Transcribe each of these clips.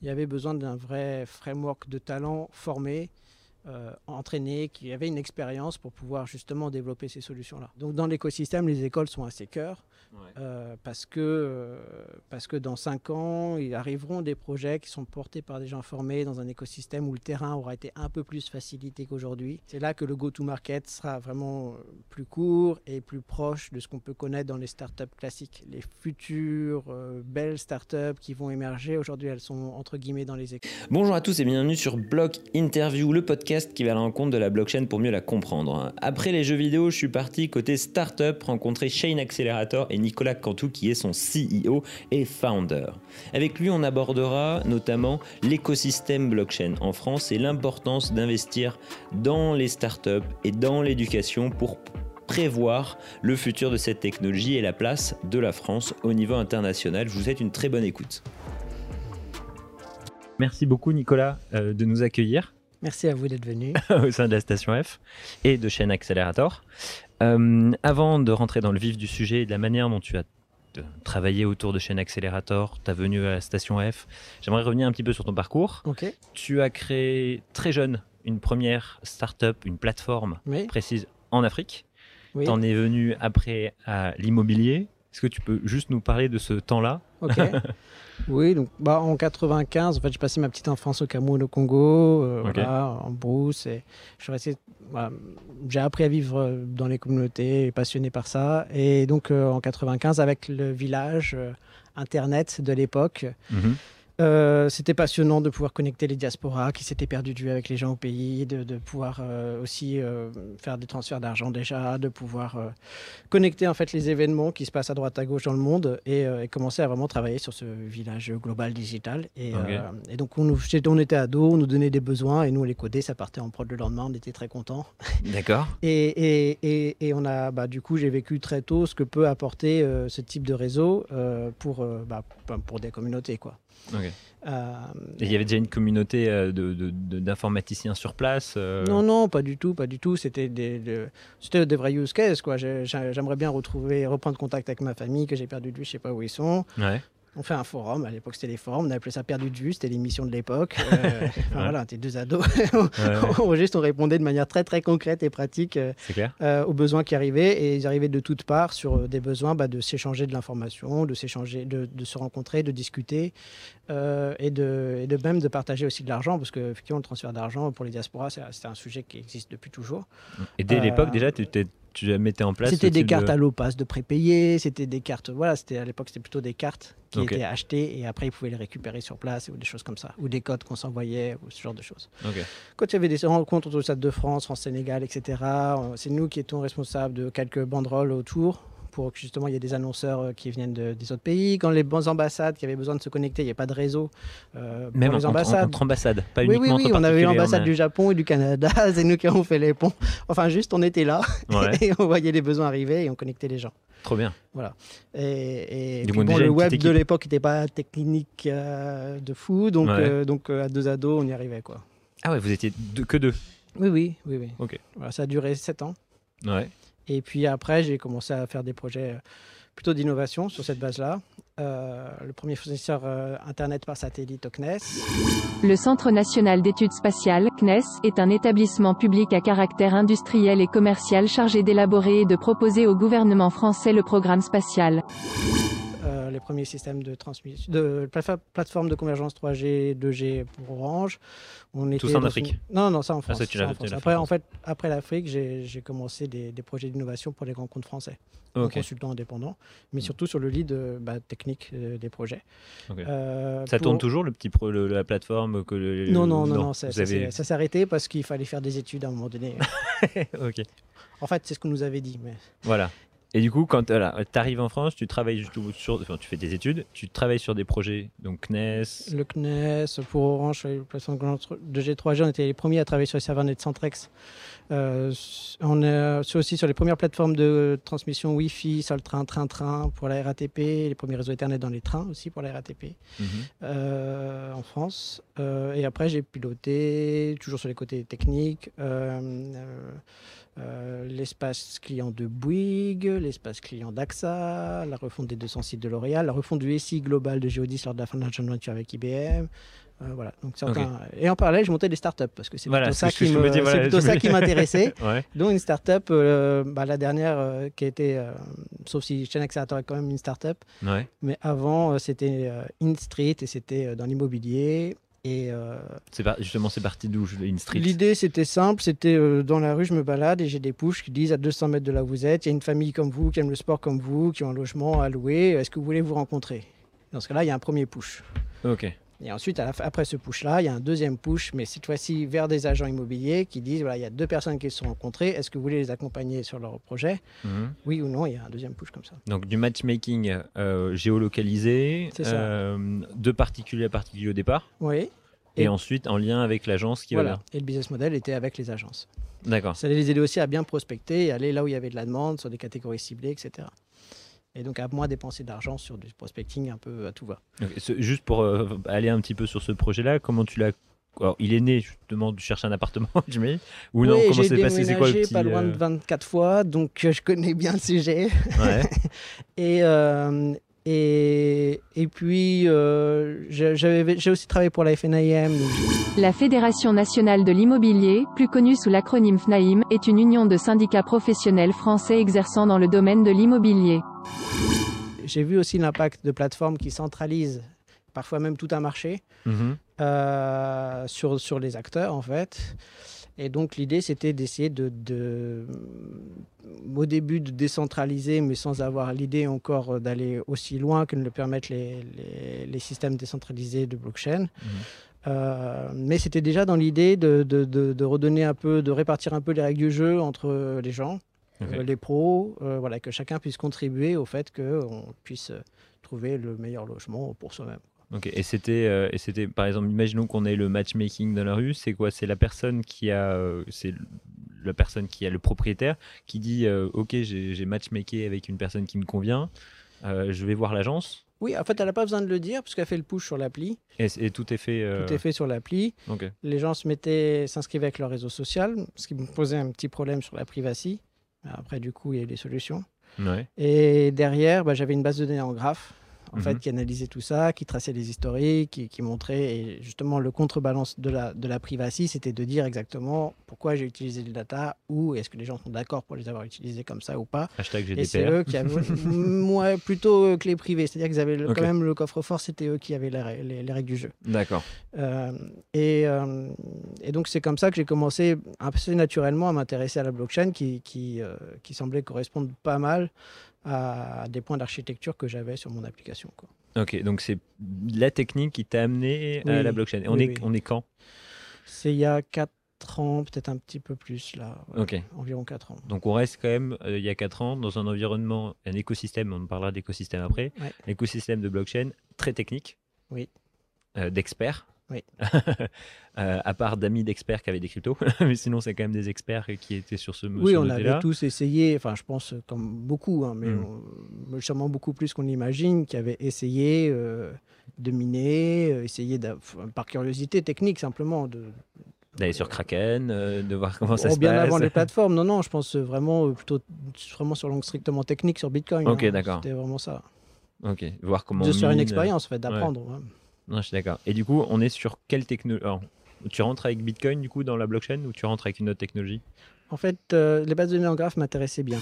Il y avait besoin d'un vrai framework de talents formés, euh, entraînés, qui avaient une expérience pour pouvoir justement développer ces solutions-là. Donc dans l'écosystème, les écoles sont assez cœur. Euh, parce, que, euh, parce que dans cinq ans, il arriveront des projets qui sont portés par des gens formés dans un écosystème où le terrain aura été un peu plus facilité qu'aujourd'hui. C'est là que le go-to-market sera vraiment plus court et plus proche de ce qu'on peut connaître dans les startups classiques. Les futures belles startups qui vont émerger, aujourd'hui, elles sont entre guillemets dans les écoles. Bonjour à tous et bienvenue sur Block Interview, le podcast qui va à la rencontre de la blockchain pour mieux la comprendre. Après les jeux vidéo, je suis parti côté startup rencontrer Shane Accelerator et Nicolas Cantou qui est son CEO et founder. Avec lui, on abordera notamment l'écosystème blockchain en France et l'importance d'investir dans les startups et dans l'éducation pour prévoir le futur de cette technologie et la place de la France au niveau international. Je vous souhaite une très bonne écoute. Merci beaucoup Nicolas euh, de nous accueillir. Merci à vous d'être venu. au sein de la station F et de chaîne Accelerator. Euh, avant de rentrer dans le vif du sujet et de la manière dont tu as travaillé autour de chaîne Accelerator, ta venue à la station F, j'aimerais revenir un petit peu sur ton parcours. Tu as créé très jeune une première start-up, une plateforme précise en Afrique. Tu en es venu après à l'immobilier. Est-ce que tu peux juste nous parler de ce temps-là Oui, donc bah, en 95, en fait, j'ai passé ma petite enfance au Cameroun, au Congo, euh, en brousse. Et je j'ai appris à vivre euh, dans les communautés, passionné par ça. Et donc euh, en 95, avec le village Internet de l'époque, mhm. Euh, c'était passionnant de pouvoir connecter les diasporas qui s'étaient perdus de vue avec les gens au pays, de, pouvoir euh, aussi euh, faire des transferts d'argent déjà, de pouvoir connecter en fait les événements qui se passent à droite à gauche dans le monde et, commencer à vraiment travailler sur ce village global digital. Et, donc on, nous, on était ados, on nous donnait des besoins et nous on les codait, ça partait en prod le lendemain, on était très contents. D'accord. et, et, on a, bah, du coup j'ai vécu très tôt ce que peut apporter ce type de réseau pour, bah, pour des communautés quoi. Euh, il y avait déjà une communauté euh, d'informaticiens sur place euh Non, non, pas du tout, pas du tout. C'était des, c'était des vrais use cases. Quoi. J'aimerais bien retrouver, reprendre contact avec ma famille que j'ai perdu de vue, je sais pas où ils sont. Ouais on fait un forum. À l'époque, c'était les forums. On appelait ça Perdu de vue. C'était l'émission de l'époque. Euh, voilà, t'es deux ados. on, juste, on répondait de manière très, très concrète et pratique euh, euh, aux besoins qui arrivaient. Et ils arrivaient de toutes parts sur des besoins bah, de s'échanger de l'information, de s'échanger, de, se rencontrer, de discuter et, de, et de même de partager aussi de l'argent. Parce que, effectivement, le transfert d'argent pour les diasporas, c'est un sujet qui existe depuis toujours. Et dès l'époque, déjà, tu étais tu mettais en place C'était des cartes à l'OPAS de prépayé, c'était des cartes, voilà, c'était à l'époque c'était plutôt des cartes qui étaient achetées et après ils pouvaient les récupérer sur place ou des choses comme ça, ou des codes qu'on s'envoyait ou ce genre de choses. Quand il y avait des rencontres au Stade de France, en Sénégal, etc., c'est nous qui étions responsables de quelques banderoles autour pour que justement il y ait des annonceurs euh, qui viennent des autres pays. Quand les bonnes ambassades qui avaient besoin de se connecter, il n'y a pas de réseau. Euh, Même les ambassades. Entre, ambassades, pas oui, uniquement Oui, oui, on avait l'ambassade du Japon et du Canada, c'est nous qui avons fait les ponts. Enfin, juste on était là et on voyait les besoins arriver et on connectait les gens. Trop bien. Voilà. Et, le web de l'époque n'était pas technique euh, de fou, donc, donc à deux ados, on y arrivait. quoi. Ah ouais, vous étiez que deux Oui, oui, oui. oui. Ok. Voilà, ça a duré sept ans. Ouais. Et puis après, j'ai commencé à faire des projets euh, plutôt d'innovation sur cette base-là. Euh, le premier fournisseur euh, Internet par satellite au CNES. Le Centre national d'études spatiales, CNES, est un établissement public à caractère industriel et commercial chargé d'élaborer et de proposer au gouvernement français le programme spatial. Les premiers systèmes de transmission, de plateforme de convergence 3G, 2G pour Orange. On était Tout ça en Afrique Non, non, ça en ah, France. Après, en fait, après l'Afrique, j'ai commencé des, des projets d'innovation pour les grands comptes français, okay. consultant indépendant, mais mm. surtout sur le lead euh, bah, technique euh, des projets. Euh, ça tourne toujours, le petit pro, la plateforme que le, Non, non, non, non, ça, s'est arrêté parce qu'il fallait faire des études à un moment donné. ok. En fait, c'est ce qu'on nous avait dit. Mais... Voilà. Et du coup, quand tu arrives en France, tu travailles sur, enfin, tu fais des études, tu travailles sur des projets, donc CNES. Le CNES, pour Orange, les plateformes de G3G, on était les premiers à travailler sur les serveurs Netcentrex. Euh, on est aussi sur les premières plateformes de transmission Wi-Fi, sur le train, train-train pour la RATP, les premiers réseaux Ethernet dans les trains aussi pour la RATP mhm. euh, en France. Euh, et après, j'ai piloté, toujours sur les côtés techniques. Euh, l'espace client de Bouygues, l'espace client d'AXA, la refonte des 200 sites de L'Oréal, la refonte du SI global de Geodis lors de la fin de la joint venture avec IBM, voilà. Donc, Et en parallèle, je montais des startups parce que c'est plutôt, ça, qui me... ça qui m'intéressait. Donc une startup, bah, la dernière qui a été, sauf si Chain Accelerator est quand même une startup, mais avant c'était InStreet et c'était dans l'immobilier. Et euh, c'est justement, c'est parti d'où street? L'idée, c'était simple. C'était euh, dans la rue, je me balade et j'ai des pushs qui disent à 200 mètres de là où vous êtes, il y a une famille comme vous qui aime le sport comme vous, qui ont un logement à louer. Est-ce que vous voulez vous rencontrer? Dans ce cas-là, il y a un premier push. Ok. Et ensuite, après ce push-là, il y a un deuxième push, mais cette fois-ci vers des agents immobiliers qui disent voilà, il y a deux personnes qui se sont rencontrées. Est-ce que vous voulez les accompagner sur leur projet mhm. Oui ou non Il y a un deuxième push comme ça. Donc du matchmaking euh, géolocalisé, de particulier à particulier au départ. Oui. Et, ensuite en lien avec l'agence qui voilà. Et le business model était avec les agences. D'accord. Ça allait les aider aussi à bien prospecter et aller là où il y avait de la demande, sur des catégories ciblées, etc. Et donc à moins dépenser d'argent sur du prospecting un peu à tout va. juste pour euh, aller un petit peu sur ce projet-là, comment tu l'as alors, il est né justement de chercher un appartement, je mets. Ou non, comment c'est passé C'est quoi le petit, pas loin de 24 euh, fois, donc euh, je connais bien le sujet. Ouais. et, et, et puis, euh, j'ai aussi travaillé pour la FNIM. La Fédération nationale de l'immobilier, plus connue sous l'acronyme FNAIM, est une union de syndicats professionnels français exerçant dans le domaine de l'immobilier. J'ai vu aussi l'impact de plateformes qui centralisent parfois même tout un marché mhm. euh, sur, sur les acteurs, en fait. Et donc l'idée, c'était d'essayer de, de, au début, de décentraliser, mais sans avoir l'idée encore d'aller aussi loin que ne le permettent les, les, systèmes décentralisés de blockchain. Mhm. Euh, mais c'était déjà dans l'idée de, de, redonner un peu, de répartir un peu les règles du jeu entre les gens, euh, les pros, euh, voilà, que chacun puisse contribuer au fait qu'on puisse trouver le meilleur logement pour soi-même. Ok, et c'était, euh, et c'était par exemple, imaginons qu'on ait le matchmaking dans la rue, c'est quoi? C'est la personne qui a, euh, c'est la personne qui a le propriétaire qui dit, euh, ok, j'ai matchmaké avec une personne qui me convient, je vais voir l'agence? Oui, en fait, elle n'a pas besoin de le dire puisqu'elle fait le push sur l'appli. Et, tout est fait. Tout est fait sur l'appli. Les gens se mettaient, s'inscrivaient avec leur réseau social, ce qui me posait un petit problème sur la privacy. Après, du coup, il y a eu des solutions. Ouais. Et derrière, bah, j'avais une base de données en graphe en fait, mhm. qui analysait tout ça, qui traçait les historiques, qui, qui, montrait. Et justement, le contrebalance de la, de la privacy, c'était de dire exactement pourquoi j'ai utilisé les data, ou est-ce que les gens sont d'accord pour les avoir utilisés comme ça ou pas. Hashtag GDPR. Et c'est eux qui avaient, moi, plutôt clé privée. C'est-à-dire qu'ils avaient quand même le coffre-fort, c'était eux qui avaient les, les, règles du jeu. D'accord. Euh, et, euh, et, donc, c'est comme ça que j'ai commencé assez naturellement à m'intéresser à la blockchain qui, qui, euh, qui semblait correspondre pas mal à, des points d'architecture que j'avais sur mon application. Quoi. Ok, donc c'est la technique qui t'a amené à la blockchain. Et on, est, on est quand? C'est il y a 4 ans, peut-être un petit peu plus là. ok. Environ 4 ans. Donc on reste quand même, euh, il y a 4 ans, dans un environnement, un écosystème, on parlera d'écosystème après, ouais. écosystème de blockchain très technique. Oui. Euh, d'experts. Oui. Euh, à part d'amis d'experts qui avaient des cryptos, mais sinon c'est quand même des experts qui étaient sur ce Oui, on avait tous essayé, enfin je pense comme beaucoup, hein, mais hmm. sûrement beaucoup plus qu'on imagine, qui avaient essayé euh, de miner, euh, essayé par curiosité technique simplement de, D'aller sur Kraken, de voir comment ça oh, se bien passe. Bien avant les plateformes, non, non, je pense vraiment plutôt vraiment sur l'angle strictement technique sur Bitcoin. Ok, hein. d'accord. C'était vraiment ça. Ok, voir comment. De faire une expérience, en fait, d'apprendre. Non, je suis d'accord. Et du coup, on est sur quelle technologie Tu rentres avec Bitcoin du coup dans la blockchain ou tu rentres avec une autre technologie? En fait, euh, les bases de données en graphe m'intéressaient bien.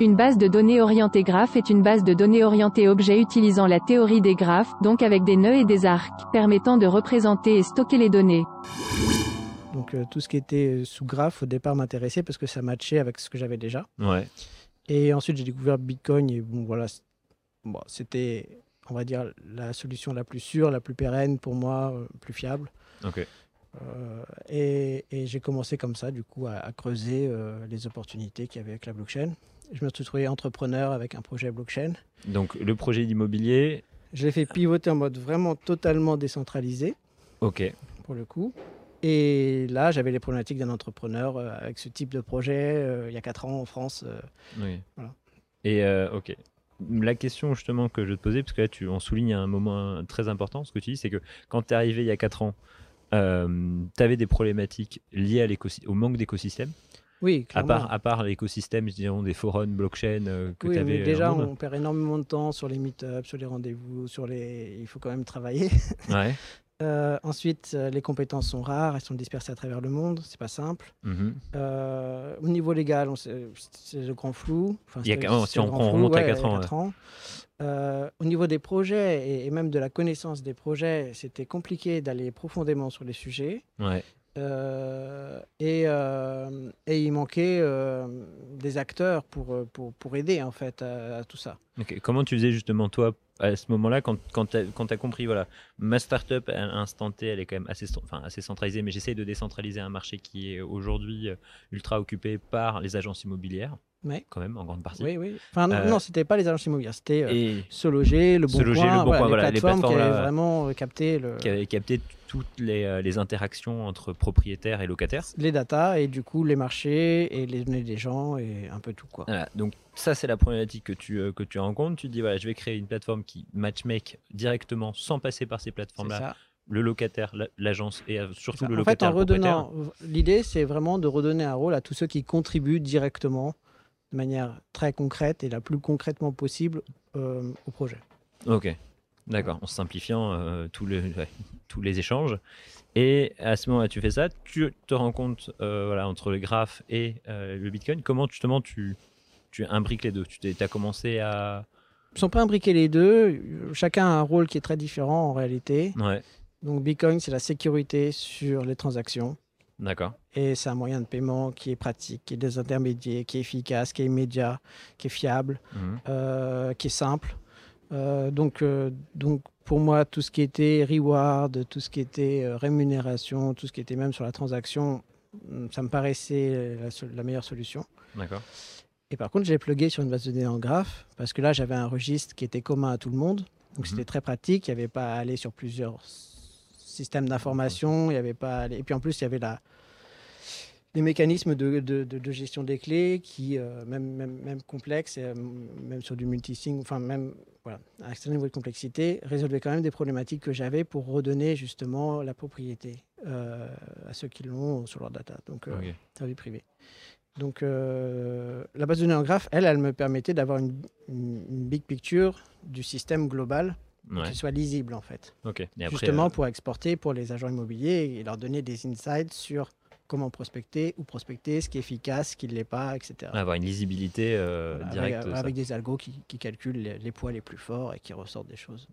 Une base de données orientée graphe est une base de données orientée objet utilisant la théorie des graphes, donc avec des nœuds et des arcs, permettant de représenter et stocker les données. Donc euh, tout ce qui était euh, sous graphe au départ m'intéressait parce que ça matchait avec ce que j'avais déjà. Ouais. Et ensuite j'ai découvert Bitcoin et bon voilà, bon, c'était on va dire, la solution la plus sûre, la plus pérenne pour moi, euh, plus fiable. Ok. Euh, et, j'ai commencé comme ça, du coup, à, creuser euh, les opportunités qu'il y avait avec la blockchain. Je me suis trouvé entrepreneur avec un projet blockchain. Donc, le projet d'immobilier Je l'ai fait pivoter en mode vraiment totalement décentralisé. Ok. Pour le coup. Et là, j'avais les problématiques d'un entrepreneur avec ce type de projet il y a 4 ans en France. oui. Voilà. Et ok la question justement que je te posais, parce que là tu en soulignes un moment très important, ce que tu dis, c'est que quand tu es arrivé il y a 4 ans, euh, tu avais des problématiques liées à au manque d'écosystème. Oui, clairement. À part, à part l'écosystème, disons, des forums, blockchain euh, que tu avais. Euh, déjà, on perd énormément de temps sur les meet-ups, sur les rendez-vous, sur les. Il faut quand même travailler. Ouais. Euh, ensuite, euh, les compétences sont rares, elles sont dispersées à travers le monde, c'est pas simple. Mhm. Euh, au niveau légal, c'est le grand flou. Enfin, Il y a si on on remonte à ouais, y a ans, quatre ans. Au niveau des projets et, et même de la connaissance des projets, c'était compliqué d'aller profondément sur les sujets. Ouais. Euh, et, euh, et il manquait euh, des acteurs pour, pour, aider en fait à, tout ça. Ok. Comment tu faisais justement toi à ce moment-là quand, quand tu as, compris, voilà, ma startup à l'instant T, elle est quand même assez, enfin, assez centralisée, mais j'essaye de décentraliser un marché qui est aujourd'hui ultra occupé par les agences immobilières, Ouais. quand même en grande partie. Oui, oui. Enfin, non, Euh, non, c'était pas les agences immobilières, c'était euh, Se Loger, Le Bon Se Loger, Coin, Le Bon voilà, Coin, les, voilà, les plateformes qui plateformes, avaient là, vraiment euh, capté le, qui avait capté toutes les, euh, les interactions entre propriétaires et locataires. les datas et du coup les marchés et les données des gens et un peu tout quoi. Voilà, donc ça c'est la problématique que tu, euh, que tu rencontres. Tu te dis voilà, je vais créer une plateforme qui matchmake directement sans passer par ces C'est plateformes-là, ça. le locataire, la- l'agence et euh, surtout le En fait, locataire. en le propriétaire. redonnant, l'idée c'est vraiment de redonner un rôle à tous ceux qui contribuent directement de manière très concrète et la plus concrètement possible euh, au projet. Ok, d'accord, en simplifiant euh, tous, les, ouais, tous les échanges. Et à ce moment-là, tu fais ça, tu te rends compte euh, voilà, entre le graphe et le Bitcoin, comment justement tu, tu imbriques les deux? Tu as commencé à... Ils sont pas imbriqués les deux, chacun a un rôle qui est très différent en réalité. Ouais, Donc Bitcoin c'est la sécurité sur les transactions. d'accord. Et c'est un moyen de paiement qui est pratique, qui est désintermédié, qui est efficace, qui est immédiat, qui est fiable, Mhm. euh, qui est simple. Euh, donc, euh, donc pour moi, tout ce qui était reward, tout ce qui était rémunération, tout ce qui était même sur la transaction, hum, ça me paraissait la, meilleure solution. D'accord. Et par contre, je l'ai plugué sur une base de données en graphe parce que là, j'avais un registre qui était commun à tout le monde. Donc, Mhm. c'était très pratique. Il n'y avait pas à aller sur plusieurs systèmes d'information. Il y avait pas à aller- Et puis, en plus, il y avait la... les mécanismes de, de- de- de gestion des clés qui, euh, même, même, même complexes, euh, même sur du multisig, enfin, même voilà, à un certain niveau de complexité, résolvaient quand même des problématiques que j'avais pour redonner justement la propriété euh, à ceux qui l'ont sur leur data. Donc, euh, Ok. la vie privée. Donc, la base de données en graphe, elle, elle me permettait d'avoir une, une- une big picture du système global Ouais, qui soit lisible, en fait. ok. Et après, Justement euh, pour exporter pour les agents immobiliers et leur donner des insights sur comment prospecter, où prospecter, ce qui est efficace, ce qui ne l'est pas, etc. avoir une lisibilité euh, Voilà, directe. avec, des algos qui, qui calculent les, les poids les plus forts et qui ressortent des choses.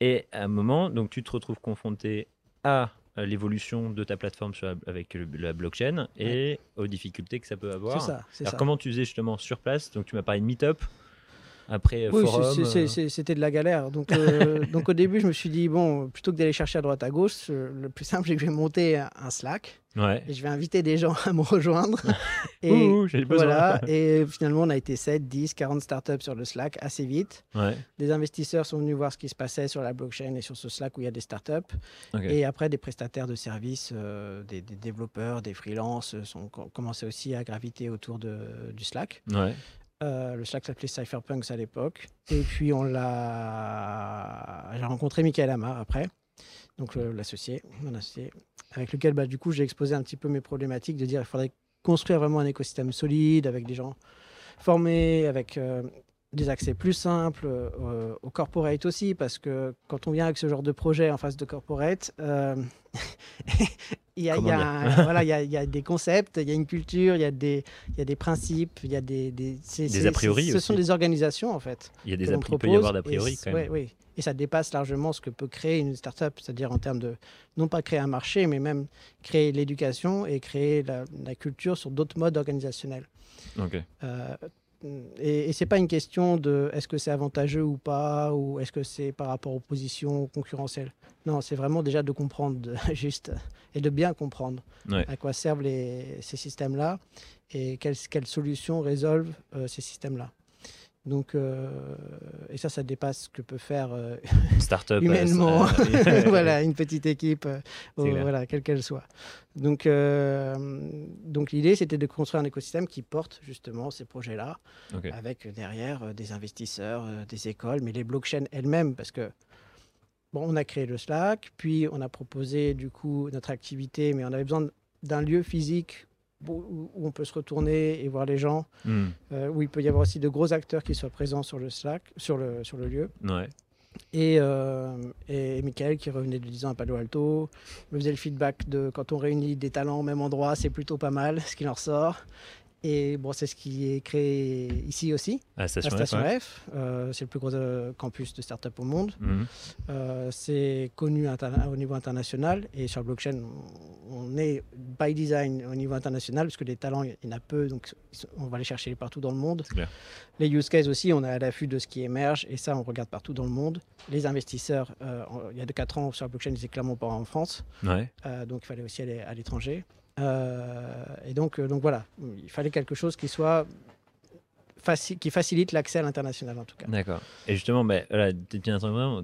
Et à un moment, donc tu te retrouves confronté à euh, l'évolution de ta plateforme sur la- avec le- la blockchain et aux difficultés que ça peut avoir. C'est ça, c'est Alors ça. comment tu faisais justement sur place? Donc tu m'as parlé de Meetup, après euh, Oui, forum. euh, c'était de la galère. Donc, euh, donc au début, je me suis dit, bon, plutôt que d'aller chercher à droite à gauche, le plus simple, c'est que je vais monter un- Slack. Ouais. Et je vais inviter des gens à me rejoindre. et Ouh, voilà. Et finalement, on a été 7, 10, 40 startups sur le Slack assez vite. Ouais. Des investisseurs sont venus voir ce qui se passait sur la blockchain et sur ce Slack où il y a des startups. Et après, des prestataires de services, euh, des, des développeurs, des freelances sont co- commencé aussi à graviter autour de, du Slack. Ouais. Euh, le Slack s'appelait Cypherpunks à l'époque. Et puis, on l'a. J'ai rencontré Michael Amar après, donc le- l'associé, mon associé, avec lequel, bah, du coup, j'ai exposé un petit peu mes problématiques de dire qu'il faudrait construire vraiment un écosystème solide avec des gens formés, avec euh, des accès plus simples, euh, au corporate aussi, parce que quand on vient avec ce genre de projet en face de corporate, euh, il y, a- il y a Comment un- voilà, il y a- il y a des concepts, il y a une culture, il y a des, il y a des principes, il y a des... Des, a priori Ce sont des organisations, en fait. Il y a des a peut y avoir d'a priori c- quand même. ouais, oui. Et ça dépasse largement ce que peut créer une startup, c'est-à-dire en termes de, non pas créer un marché, mais même créer l'éducation et créer la, la culture sur d'autres modes organisationnels. Ok. Euh, et et c'est pas une question de est-ce que c'est avantageux ou pas, ou est-ce que c'est par rapport aux positions concurrentielles. Non, c'est vraiment déjà de comprendre de- juste et de bien comprendre Ouais. à quoi servent les- ces systèmes-là et quelles, quelles solutions résolvent euh, ces systèmes-là. Donc, euh, et ça, ça dépasse ce que peut faire euh, Startup. euh, humainement, voilà, une petite équipe, euh, voilà, quelle qu'elle soit. Donc, donc l'idée, c'était de construire un écosystème qui porte justement ces projets-là, avec derrière des investisseurs, des écoles, mais les blockchains elles-mêmes, parce que bon, on a créé le Slack, puis on a proposé du coup notre activité, mais on avait besoin d'un lieu physique où, on peut se retourner et voir les gens, Hmm. euh, où il peut y avoir aussi de gros acteurs qui soient présents sur le Slack, sur le, sur le lieu. Ouais. Et, et Michael qui revenait de 10 ans à Palo Alto me faisait le feedback de quand on réunit des talents au même endroit, c'est plutôt pas mal ce qui en ressort. Et bon, c'est ce qui est créé ici aussi, à Station, F. Euh, c'est le plus gros euh, campus de start-up au monde. Mhm. Euh, c'est connu au niveau international. Et sur blockchain, on est by design au niveau international, parce que les talents, il y en a peu, donc on va les chercher partout dans le monde. Les use cases aussi, on est à l'affût de ce qui émerge, et ça, on regarde partout dans le monde. Les investisseurs, il y a de 4 ans sur blockchain, ils étaient clairement pas en France. donc il fallait aussi aller à l'étranger. Euh, et donc, euh, donc voilà, il fallait quelque chose qui soit qui facilite l'accès à l'international en tout cas. D'accord. Et justement, ben, voilà, bien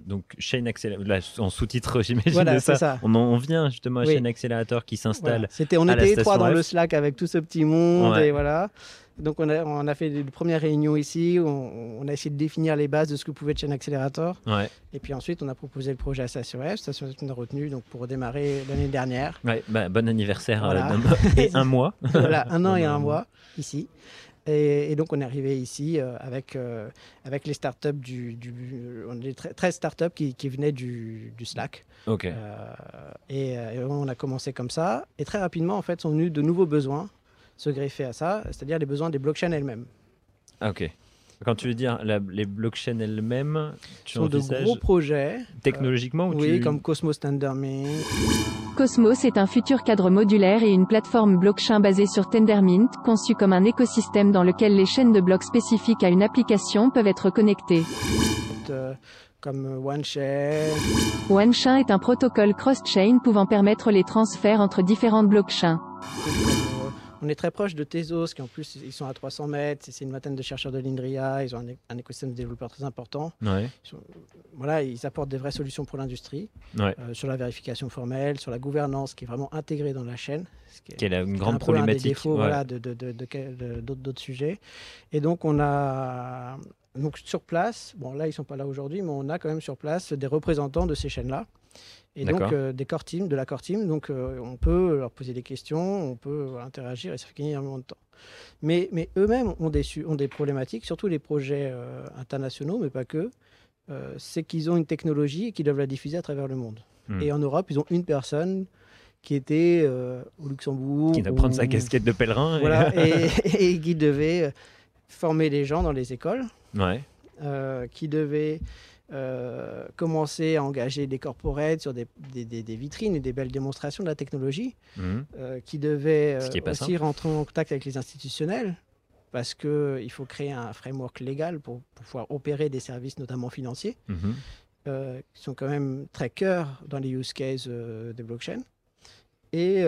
donc Chain Accelerator, en sous-titre j'imagine voilà, ça. ça. On, on vient justement à Chain Accelerator qui s'installe. C'était, on était étroit dans le Slack avec tout ce petit monde et voilà. Donc on a, on a fait une première réunion ici, on, on, a essayé de définir les bases de ce que pouvait être Chain Accelerator. Ouais. Et puis ensuite on a proposé le projet à Station F, Station F nous a retenu donc pour redémarrer l'année dernière. Ouais, bah, bon anniversaire euh, et un mois. voilà, un an et un mois ici. Et, donc on est arrivé ici euh, avec, euh, avec les startups du, du on est 13 startups qui, qui venaient du, du Slack. Et, et, on a commencé comme ça. Et très rapidement en fait sont venus de nouveaux besoins se greffer à ça, c'est-à-dire les besoins des blockchains elles-mêmes. Ah, ok. Quand tu veux dire les blockchains elles-mêmes, tu sont de gros projets. Technologiquement Oui, comme Cosmos Tendermint. Cosmos est un futur cadre modulaire et une plateforme blockchain basée sur Tendermint, conçue comme un écosystème dans lequel les chaînes de blocs spécifiques à une application peuvent être connectées. Euh, comme OneChain. OneChain est un protocole cross-chain pouvant permettre les transferts entre différentes blockchains. On est très proche de Tezos, qui en plus, ils sont à 300 mètres. C'est une vingtaine de chercheurs de l'INDRIA. Ils ont un, écosystème de développeurs très important. Ils voilà, ils apportent des vraies solutions pour l'industrie. Euh, sur la vérification formelle, sur la gouvernance, qui est vraiment intégrée dans la chaîne. Ce qui est, une grande problématique. Un des défauts voilà, d'autres sujets. Et donc, on a... Donc, sur place, bon, là, ils ne sont pas là aujourd'hui, mais on a quand même sur place des représentants de ces chaînes-là et donc euh, des core teams, de la core team. Donc euh, on peut leur poser des questions, on peut interagir et ça fait gagner énormément de temps. Mais, mais eux-mêmes ont des, ont des problématiques, surtout les projets euh, internationaux, mais pas que. c'est qu'ils ont une technologie et qu'ils doivent la diffuser à travers le monde. Hmm. Et en Europe, ils ont une personne qui était au Luxembourg. Qui doit prendre sa casquette de pèlerin. Voilà, et, et, qui devait former les gens dans les écoles. Ouais. qui devait euh, commencer à engager des corporates sur des, des, vitrines et des belles démonstrations de la technologie, mhm. euh, qui devaient euh, aussi rentrer en contact avec les institutionnels, parce qu'il faut créer un framework légal pour, pouvoir opérer des services, notamment financiers, mhm. qui sont quand même très cœur dans les use cases des blockchains. Et,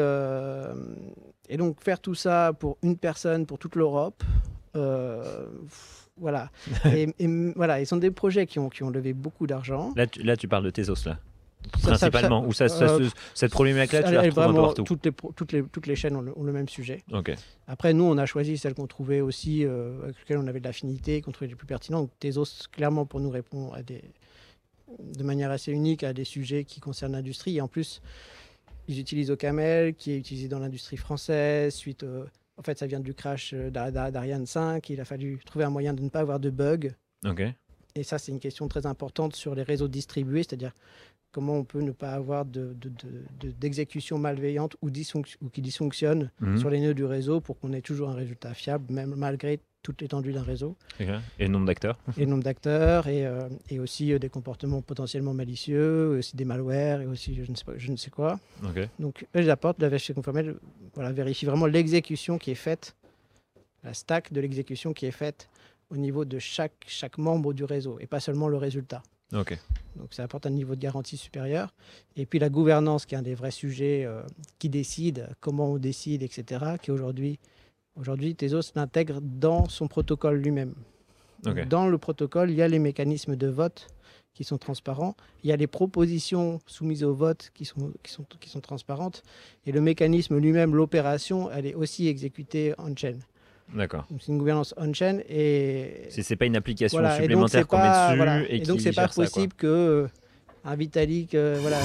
et, donc faire tout ça pour une personne, pour toute l'Europe, voilà. et, voilà, ils sont des projets qui ont, qui ont levé beaucoup d'argent. Là, tu, là, tu parles de tes os, là principalement Ou ça, euh, cette problématique-là, tu la retrouves vraiment, partout toutes les, toutes, les, toutes les chaînes ont le, même sujet. Ok. Après, nous, on a choisi celles qu'on trouvait aussi, euh, avec lesquelles on avait de l'affinité, qu'on trouvait les plus pertinentes. Tezos, clairement, pour nous répond à des, de manière assez unique à des sujets qui concernent l'industrie. Et en plus, ils utilisent Ocaml, qui est utilisé dans l'industrie française, suite en fait, ça vient du crash euh, d'Ariane 5. Il a fallu trouver un moyen de ne pas avoir de bugs. Et ça, c'est une question très importante sur les réseaux distribués, c'est-à-dire comment on peut ne pas avoir d'exécution de, malveillante ou, ou qui dysfonctionne mhm. sur les nœuds du réseau pour qu'on ait toujours un résultat fiable, même malgré toute l'étendue d'un réseau. Et le nombre d'acteurs Et le nombre d'acteurs, et, euh, et, aussi euh, des comportements potentiellement malicieux, aussi des malwares, et aussi je ne sais, pas, je ne sais quoi. Donc, eux, ils apportent la vérification formelle, voilà, vérifie vraiment l'exécution qui est faite, la stack de l'exécution qui est faite au niveau de chaque, chaque membre du réseau, et pas seulement le résultat. Donc ça apporte un niveau de garantie supérieur. Et puis la gouvernance, qui est un des vrais sujets, euh, qui décide, comment on décide, etc., qui aujourd'hui Aujourd'hui, Tezos l'intègre dans son protocole lui-même. Dans le protocole, il y a les mécanismes de vote qui sont transparents, il y a les propositions soumises au vote qui sont, qui sont, qui sont transparentes, et le mécanisme lui-même, l'opération, elle est aussi exécutée on-chain. D'accord. C'est une gouvernance on-chain et. C'est pas une application supplémentaire qu'on met dessus. Voilà. Et, et, donc, c'est pas possible que euh, un Vitalik. Euh, voilà.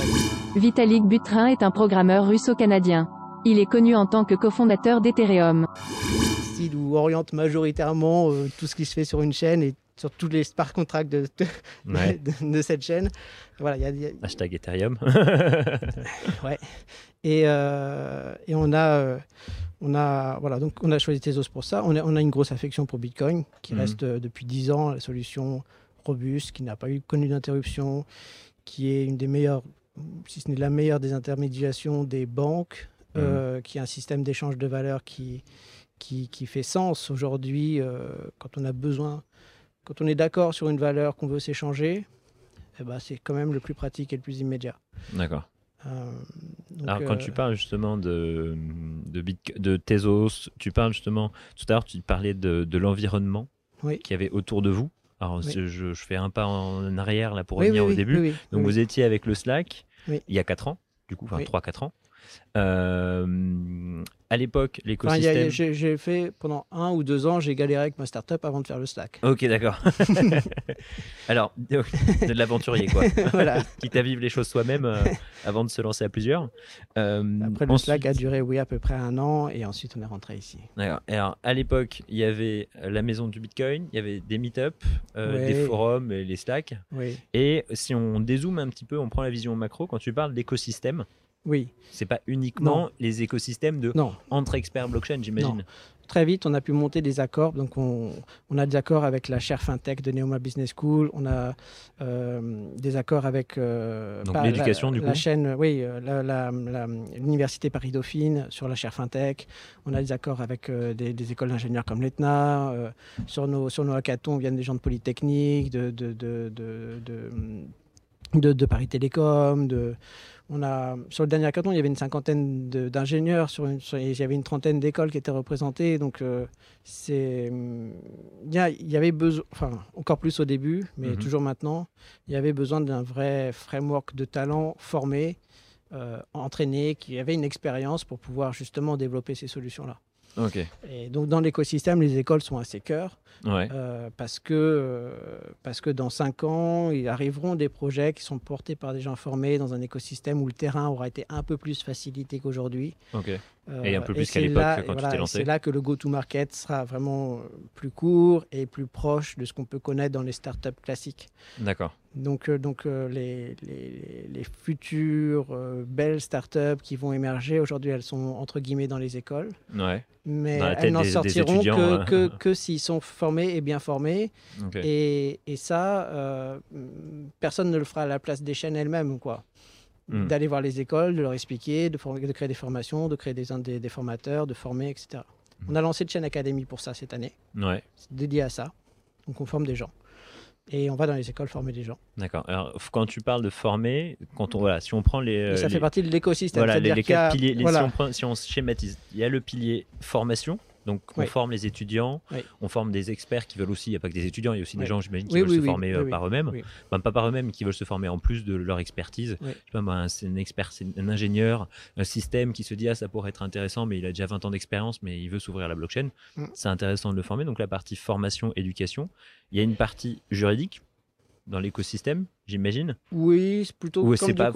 Vitalik Buterin est un programmeur russo-canadien. Il est connu en tant que cofondateur d'Ethereum. Style où oriente majoritairement euh, tout ce qui se fait sur une chaîne et sur tous les smart contracts de, de, cette chaîne. Voilà, y a, Hashtag Ethereum. ouais. Et, euh, et on a, euh, on a, voilà, donc on a choisi Tezos pour ça. On a, on a une grosse affection pour Bitcoin, qui mhm. reste euh, depuis 10 ans la solution robuste, qui n'a pas eu connu d'interruption, qui est une des meilleures, si ce n'est la meilleure des intermédiations des banques, mhm. qui est un système d'échange de valeurs qui, qui, qui fait sens aujourd'hui quand on a besoin quand on est d'accord sur une valeur qu'on veut s'échanger, eh ben, c'est quand même le plus pratique et le plus immédiat. D'accord. Euh, Alors, quand tu euh, parles justement de, de, de Tezos, tu parles justement, tout à l'heure, tu parlais de, de l'environnement oui. qu'il y avait autour de vous. Alors, je, je, fais un pas en arrière là pour revenir au début. Donc, vous étiez avec le Slack il y a 4 ans, du coup, enfin 3-4 ans. Euh, à l'époque, l'écosystème. j'ai fait pendant un ou deux ans, j'ai galéré avec ma startup avant de faire le Slack. Ok, d'accord. Alors, de l'aventurier, quoi. voilà. Quitte à vivre les choses soi-même euh, avant de se lancer à plusieurs. Euh, Après, le Slack a duré, oui, à peu près un an, et ensuite on est rentré ici. D'accord. Alors, à l'époque, il y avait la maison du Bitcoin, il y avait des meet-up, des forums et les Slack. Oui. Et si on dézoome un petit peu, on prend la vision macro, quand tu parles d'écosystème, oui. C'est pas uniquement les écosystèmes de entre experts blockchain, j'imagine. Très vite, on a pu monter des accords. Donc, on, a des accords avec la chaire FinTech de Neoma Business School. On a euh, des accords avec euh, l'éducation du coup. La chaîne, oui, euh, l'université Paris Dauphine sur la chaire FinTech. On a des accords avec des, écoles d'ingénieurs comme l'ETNA. sur nos sur nos hackathons viennent des gens de Polytechnique, de de, de, de, de Paris Télécom, de on a, sur le dernier hackathon, il y avait une cinquantaine d'ingénieurs, sur, il y avait une trentaine d'écoles qui étaient représentées. Donc, euh, c'est, il y, avait besoin, enfin, encore plus au début, mais mhm. toujours maintenant, il y avait besoin d'un vrai framework de talents formés, euh, entraînés, qui avaient une expérience pour pouvoir justement développer ces solutions-là. Et donc dans l'écosystème, les écoles sont à ses cœurs euh, parce, que, euh, parce que dans cinq ans, il arriveront des projets qui sont portés par des gens formés dans un écosystème où le terrain aura été un peu plus facilité qu'aujourd'hui. Et un peu plus qu'à l'époque quand tu t'es lancé. C'est là que le go-to-market sera vraiment plus court et plus proche de ce qu'on peut connaître dans les startups classiques. D'accord. Donc, euh, donc les, les, les, futures belles startups qui vont émerger, aujourd'hui, elles sont entre guillemets dans les écoles. Ouais mais elles n'en sortiront que, hein. que, que s'ils sont formés et bien formés. Et, et, ça, euh, personne ne le fera à la place des chaînes elles-mêmes, quoi. Hmm. D'aller voir les écoles, de leur expliquer, de, de créer des formations, de créer des, des, des formateurs, de former, etc. Hmm. On a lancé de chaîne Académie pour ça cette année. Ouais. C'est dédié à ça. Donc on forme des gens et on va dans les écoles former des gens. D'accord. Alors, quand tu parles de former, quand on, voilà, si on prend les. ça fait partie de l'écosystème. Voilà, les, quatre piliers. si, on schématise, il y a le pilier formation. Donc, on forme les étudiants, on forme des experts qui veulent aussi, il n'y a pas que des étudiants, il y a aussi des gens, j'imagine, qui veulent se former euh, par eux-mêmes. pas par eux-mêmes, qui veulent se former en plus de leur expertise. c'est un expert, c'est un ingénieur, un système qui se dit, ah, ça pourrait être intéressant, mais il a déjà 20 ans d'expérience, mais il veut s'ouvrir à la blockchain. Mm. C'est intéressant de le former. Donc, la partie formation, éducation. Il y a une partie juridique dans l'écosystème, j'imagine. Oui, c'est plutôt comme pas...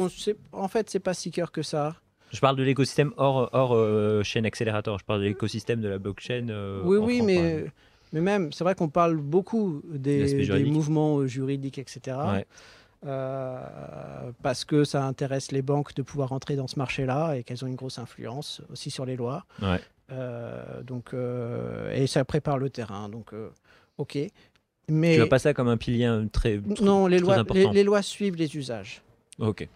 En fait, c'est pas si cœur que ça. Je parle de l'écosystème hors, hors euh, chaîne accélérateur. Je parle de l'écosystème de la blockchain. Euh, oui, oui, mais, mais même, c'est vrai qu'on parle beaucoup des, mouvements juridiques, etc. Euh, parce que ça intéresse les banques de pouvoir entrer dans ce marché-là et qu'elles ont une grosse influence aussi sur les lois. donc, et ça prépare le terrain. Donc, ok. Mais tu vois pas ça comme un pilier très, non, les lois, les, lois suivent les usages. Ok.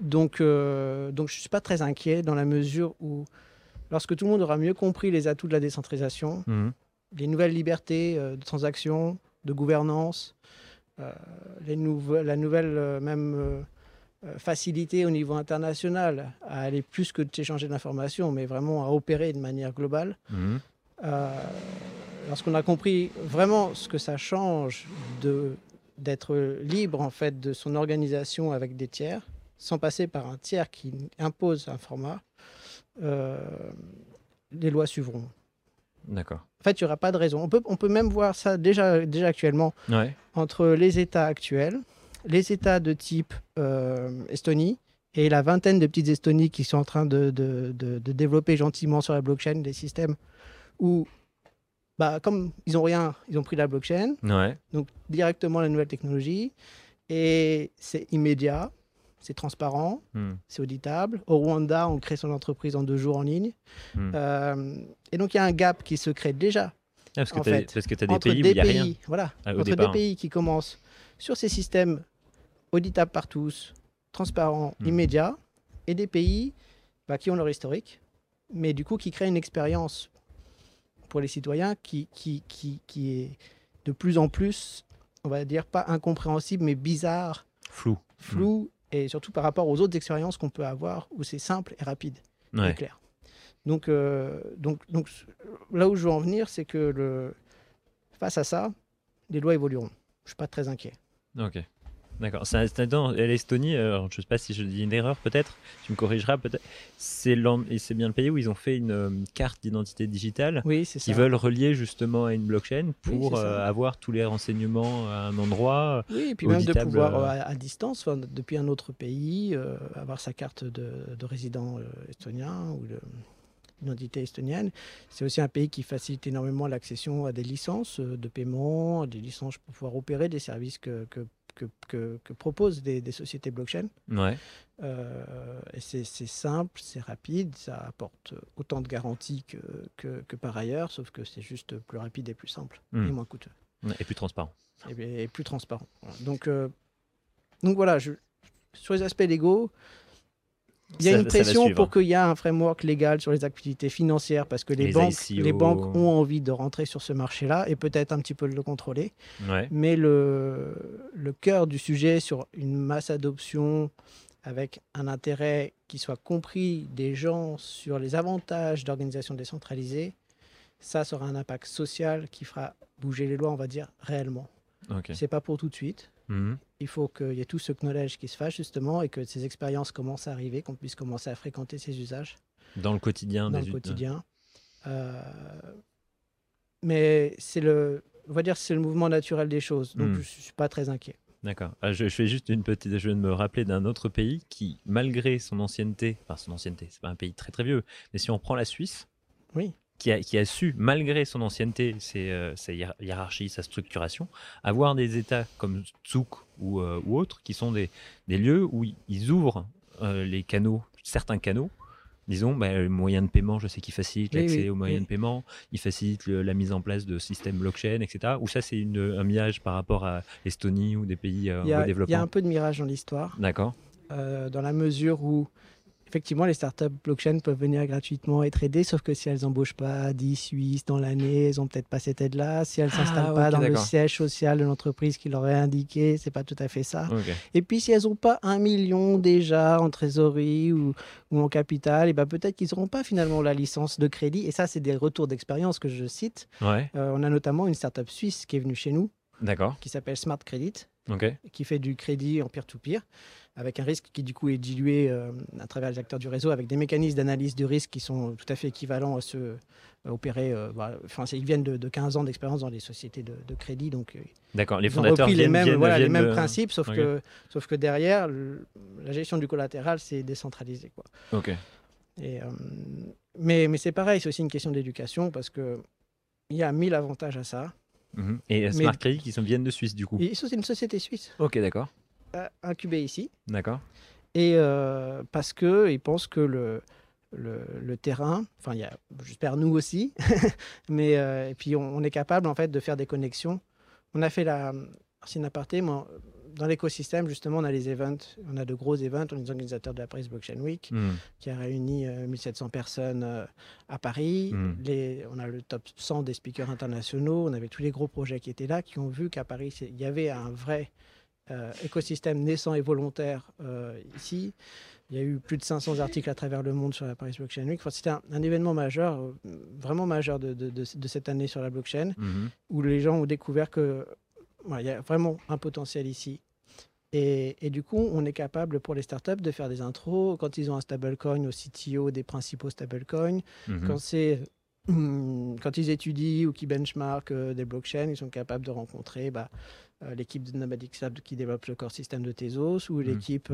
Donc, euh, donc je ne suis pas très inquiet dans la mesure où, lorsque tout le monde aura mieux compris les atouts de la décentralisation, mhm. les nouvelles libertés euh, de transaction, de gouvernance, euh, les la nouvelle même facilité au niveau international à aller plus que de s'échanger d'informations, mais vraiment à opérer de manière globale. Mhm. lorsqu'on a compris vraiment ce que ça change de d'être libre en fait de son organisation avec des tiers, sans passer par un tiers qui impose un format, euh, les lois suivront. D'accord. En fait, il n'y aura pas de raison. On peut, on peut même voir ça déjà, déjà actuellement entre les États actuels, les États de type euh, Estonie et la vingtaine de petites Estonies qui sont en train de, de, de, développer gentiment sur la blockchain des systèmes où bah, comme ils ont rien, ils ont pris la blockchain, Ouais. donc directement la nouvelle technologie, et c'est immédiat, c'est transparent, Hmm. c'est auditable. Au Rwanda, on crée son entreprise en deux jours en ligne. Hmm. Euh, et donc, il y a un gap qui se crée déjà Ah, parce que tu as, fait, parce que t'as des entre pays où il n'y a pays, rien. voilà, Ah, entre départ. des pays qui commencent sur ces systèmes auditables par tous, transparents, Hmm. immédiats, et des pays bah, qui ont leur historique, mais du coup qui créent une expérience pour les citoyens qui, qui, qui, qui est de plus en plus, on va dire, pas incompréhensible, mais bizarre, Flou. flou, et surtout par rapport aux autres expériences qu'on peut avoir où c'est simple et rapide et Ouais. clair. Donc, euh, donc, donc, là où je veux en venir, c'est que le, face à ça, les lois évolueront. Je suis pas très inquiet. Ok. D'accord. L'Estonie, alors, je sais pas si je dis une erreur peut-être, tu me corrigeras peut-être. C'est bien le pays où ils ont fait une euh, carte d'identité digitale Oui, c'est ça. qui veulent relier justement à une blockchain pour euh, avoir tous les renseignements à un endroit. Oui, et puis même de pouvoir euh, euh, à, à distance, enfin, depuis un autre pays, euh, avoir sa carte de, de résident euh, estonien ou de- l'identité estonienne. C'est aussi un pays qui facilite énormément l'accession à des licences euh, de paiement, des licences pour pouvoir opérer des services que, que, que, que- que proposent des, des sociétés blockchain. Ouais. Euh, et c'est simple, c'est rapide, ça apporte autant de garanties que, que, que par ailleurs, sauf que c'est juste plus rapide et plus simple Hmm. et moins coûteux Et plus transparent. et, et plus transparent. Donc, euh, donc voilà, je, sur les aspects légaux, il y a Ça- une pression pour qu'il y ait un framework légal sur les activités financières parce que les, Les banques, ICO. les banques ont envie de rentrer sur ce marché-là et peut-être un petit peu le contrôler. Ouais. Mais le, le cœur du sujet sur une masse adoption avec un intérêt qui soit compris des gens sur les avantages d'organisation décentralisée, ça sera un impact social qui fera bouger les lois, on va dire, réellement. Ok. C'est pas pour tout de suite. Mhm. Il faut qu'il y ait tout ce knowledge qui se fasse justement et que ces expériences commencent à arriver, qu'on puisse commencer à fréquenter ces usages Dans le quotidien. dans des le quotidien. Euh, mais c'est le, on va dire, c'est le mouvement naturel des choses. Donc Hmm. je suis pas très inquiet. D'accord. Ah, je, je fais juste une petite. Je viens de me rappeler d'un autre pays qui, malgré son ancienneté, enfin son ancienneté, c'est pas un pays très très vieux, mais si on prend la Suisse, Oui. Qui a, qui a su, malgré son ancienneté, ses, euh, sa hiér- hiérarchie, sa structuration, avoir des États comme ou, euh, ou autres, qui sont des, des lieux où ils- ouvrent euh, les canaux, certains canaux. Disons, bah, le moyen de paiement, je sais qu'ils facilitent Oui, l'accès oui, aux moyens oui. de paiement, ils facilitent le- la mise en place de systèmes blockchain, etc. Ou ça, c'est un mirage par rapport à l'Estonie ou des pays en Il y, voie a, de il y a développement. un peu de mirage dans l'histoire, D'accord. euh, dans la mesure où effectivement les startups blockchain peuvent venir gratuitement être aidées, sauf que si elles embauchent pas 10 Suisses dans l'année, elles ont peut-être pas cette aide-là. Si elles s'installent Ah, pas ok, dans le siège social de l'entreprise qui leur est indiqué, c'est pas tout à fait ça. Et puis si elles n'ont pas un million déjà en trésorerie ou, ou en capital, et ben peut-être qu'ils n'auront pas finalement la licence de crédit. Et ça, c'est des retours d'expérience que je cite. Ouais. Euh, on a notamment une startup suisse qui est venue chez nous, qui s'appelle Smart Credit, Qui fait du crédit en peer-to-peer, avec un risque qui du coup est dilué euh, à travers les acteurs du réseau, avec des mécanismes d'analyse de risque qui sont tout à fait équivalents à ceux euh, opérés. euh, bah, ils viennent de, de 15 ans d'expérience dans les sociétés de, de crédit, donc euh, D'accord. Les ils ont fondateurs les mêmes, viennent- voilà, les viennent mêmes de- principes, sauf, que, sauf que derrière, le- la gestion du collatéral, c'est décentralisé. Quoi. Ok. Et, euh, mais mais c'est pareil, c'est aussi une question d'éducation, parce que il y a mille avantages à ça. Mhm. Et Mais- Smart Credit qui sont, viennent de Suisse du coup. Ça, c'est une société suisse, Ok, d'accord. euh, incubée ici, D'accord. et euh, parce qu'ils pensent que le, le, le terrain, enfin, j'espère nous aussi, mais euh, et puis on, on est capable en fait de faire des connexions. On a fait la, c'est une aparté, moi, dans l'écosystème justement, on a les events, on a de gros events, on est des organisateurs de la Paris Blockchain Week Hmm. qui a réuni euh, 1700 personnes euh, à Paris. Mm. Les, on a le top 100 des speakers internationaux, on avait tous les gros projets qui étaient là, qui ont vu qu'à Paris, il y avait un vrai euh, écosystème naissant et volontaire euh, ici. Il y a eu plus de 500 articles à travers le monde sur la Paris Blockchain Week. Enfin, C'était un, un événement majeur, euh, vraiment majeur de, de- de- de cette année sur la blockchain, Mhm. où les gens ont découvert que voilà, il y a vraiment un potentiel ici. Et, et du coup, on est capable pour les startups de faire des intros quand ils ont un stablecoin au CTO des principaux stablecoins, Mhm. quand c'est hum, quand ils étudient ou qui benchmarkent des blockchains, ils sont capables de rencontrer bah, l'équipe de Nomadic qui développe le core système de Tezos ou mmh. l'équipe,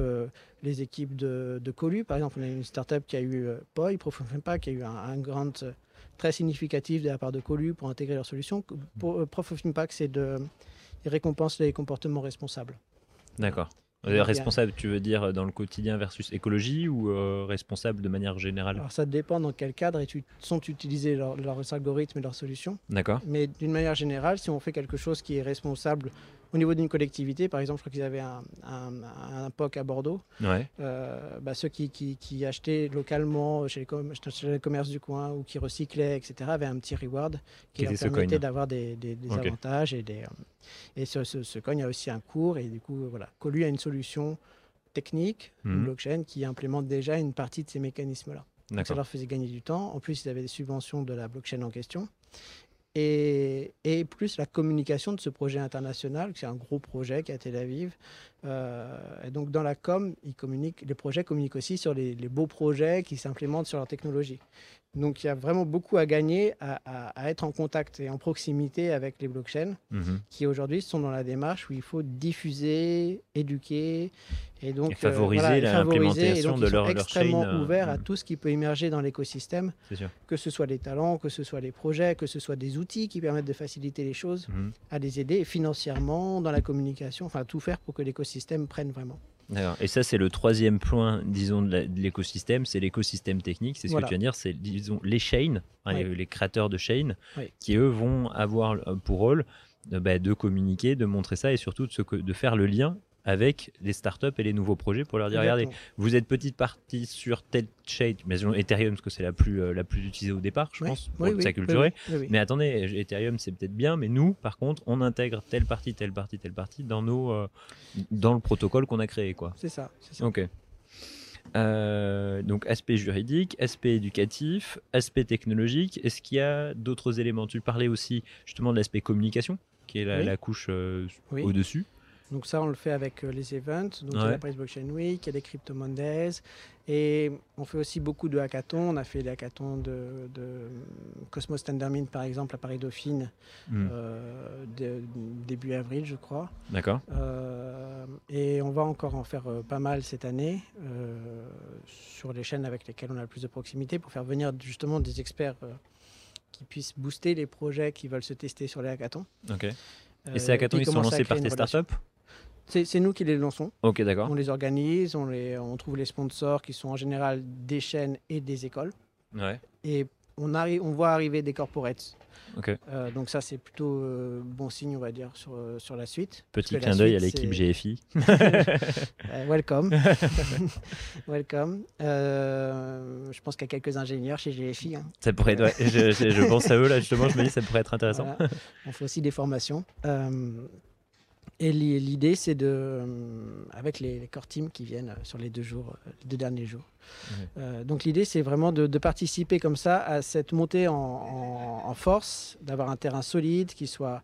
les équipes de, de, Colu. Par exemple, on a une startup qui a eu POI, pas, qui a eu un, un grand très significatif de la part de Colu pour intégrer leur solution. Pour, Proof of Impact, c'est de récompense les comportements responsables. D'accord. Euh, responsable, tu veux dire dans le quotidien versus écologie ou euh, responsable de manière générale? Alors ça dépend dans quel cadre et sont utilisés leurs algorithmes et leurs solutions. D'accord. Mais d'une manière générale, si on fait quelque chose qui est responsable au niveau d'une collectivité, par exemple, je crois qu'ils avaient un, un, POC à Bordeaux. Ouais. Euh, bah, ceux qui, qui, achetaient localement chez les, commerces du coin ou qui recyclaient, etc., avaient un petit reward qui, leur permettait d'avoir des, des, avantages. Et, des, euh, et ce, ce, coin a aussi un cours. Et du coup, voilà, Colu a une solution technique, une mhm. blockchain, qui implémente déjà une partie de ces mécanismes-là. ça leur faisait gagner du temps. En plus, ils avaient des subventions de la blockchain en question et, plus la communication de ce projet international, c'est un gros projet qui est à Tel Aviv. Euh, et donc dans la com, ils communiquent, les projets communiquent aussi sur les, les beaux projets qui s'implémentent sur leur technologie. Donc il y a vraiment beaucoup à gagner à, être en contact et en proximité avec les blockchains mhm. qui aujourd'hui sont dans la démarche où il faut diffuser, éduquer et donc euh, favoriser l'implémentation de leur, extrêmement chaîne, euh, ouverts à tout ce qui peut émerger dans l'écosystème, que ce soit les talents, que ce soit les projets, que ce soit des outils qui permettent de faciliter les choses, mhm. à les aider financièrement, dans la communication, enfin tout faire pour que l'écosystème prenne vraiment. Et ça, c'est le troisième point, disons, de l'écosystème, c'est l'écosystème technique. C'est ce que tu viens de dire, c'est, disons, les chains, les créateurs de chains, qui eux vont avoir euh, pour rôle de, bah, de communiquer, de montrer ça et surtout de, de faire le lien avec les startups et les nouveaux projets pour leur dire regardez, vous êtes petite partie sur telle chain, mais Ethereum parce que c'est la plus euh, la plus utilisée au départ, je pense, pour oui, s'acculturer. mais attendez, Ethereum c'est peut-être bien, mais nous, par contre, on intègre telle partie, telle partie, telle partie dans nos euh, dans le protocole qu'on a créé, quoi. C'est ça, Ok. Euh, donc aspect juridique, aspect éducatif, aspect technologique. Est-ce qu'il y a d'autres éléments? Tu parlais aussi justement de l'aspect communication, qui est la, couche au-dessus. Donc ça, on le fait avec euh, les events. Donc il y a la Price Blockchain Week, il y a les Crypto Mondays. Et on fait aussi beaucoup de hackathons. On a fait les hackathons de, Cosmos Tendermint, par exemple, à Paris-Dauphine, hmm. euh, début avril, je crois. D'accord. Euh, et on va encore en faire pas mal cette année sur les chaînes avec lesquelles on a le plus de proximité pour faire venir justement des experts qui puissent booster les projets qui veulent se tester sur les hackathons. Ok. Et ces hackathons, ils sont lancés par tes startups? C'est nous qui les lançons. Ok, d'accord. On les organise, on, les, on trouve les sponsors qui sont en général des chaînes et des écoles. Ouais. Et on, arrive, on voit arriver des corporates. Euh, donc ça, c'est plutôt euh, bon signe, on va dire, sur, euh, sur la suite. Petit clin d'œil à l'équipe GFI. welcome. welcome. je pense qu'il y a quelques ingénieurs chez GFI. Hein. Ça pourrait être, je, je, pense à eux, là, justement, je me dis ça pourrait être intéressant. On fait aussi des formations. Et l'idée, c'est de, euh, avec les, core teams qui viennent euh, sur les deux jours, euh, les deux derniers jours. donc l'idée, c'est vraiment de, participer comme ça à cette montée en, force, d'avoir un terrain solide qui soit.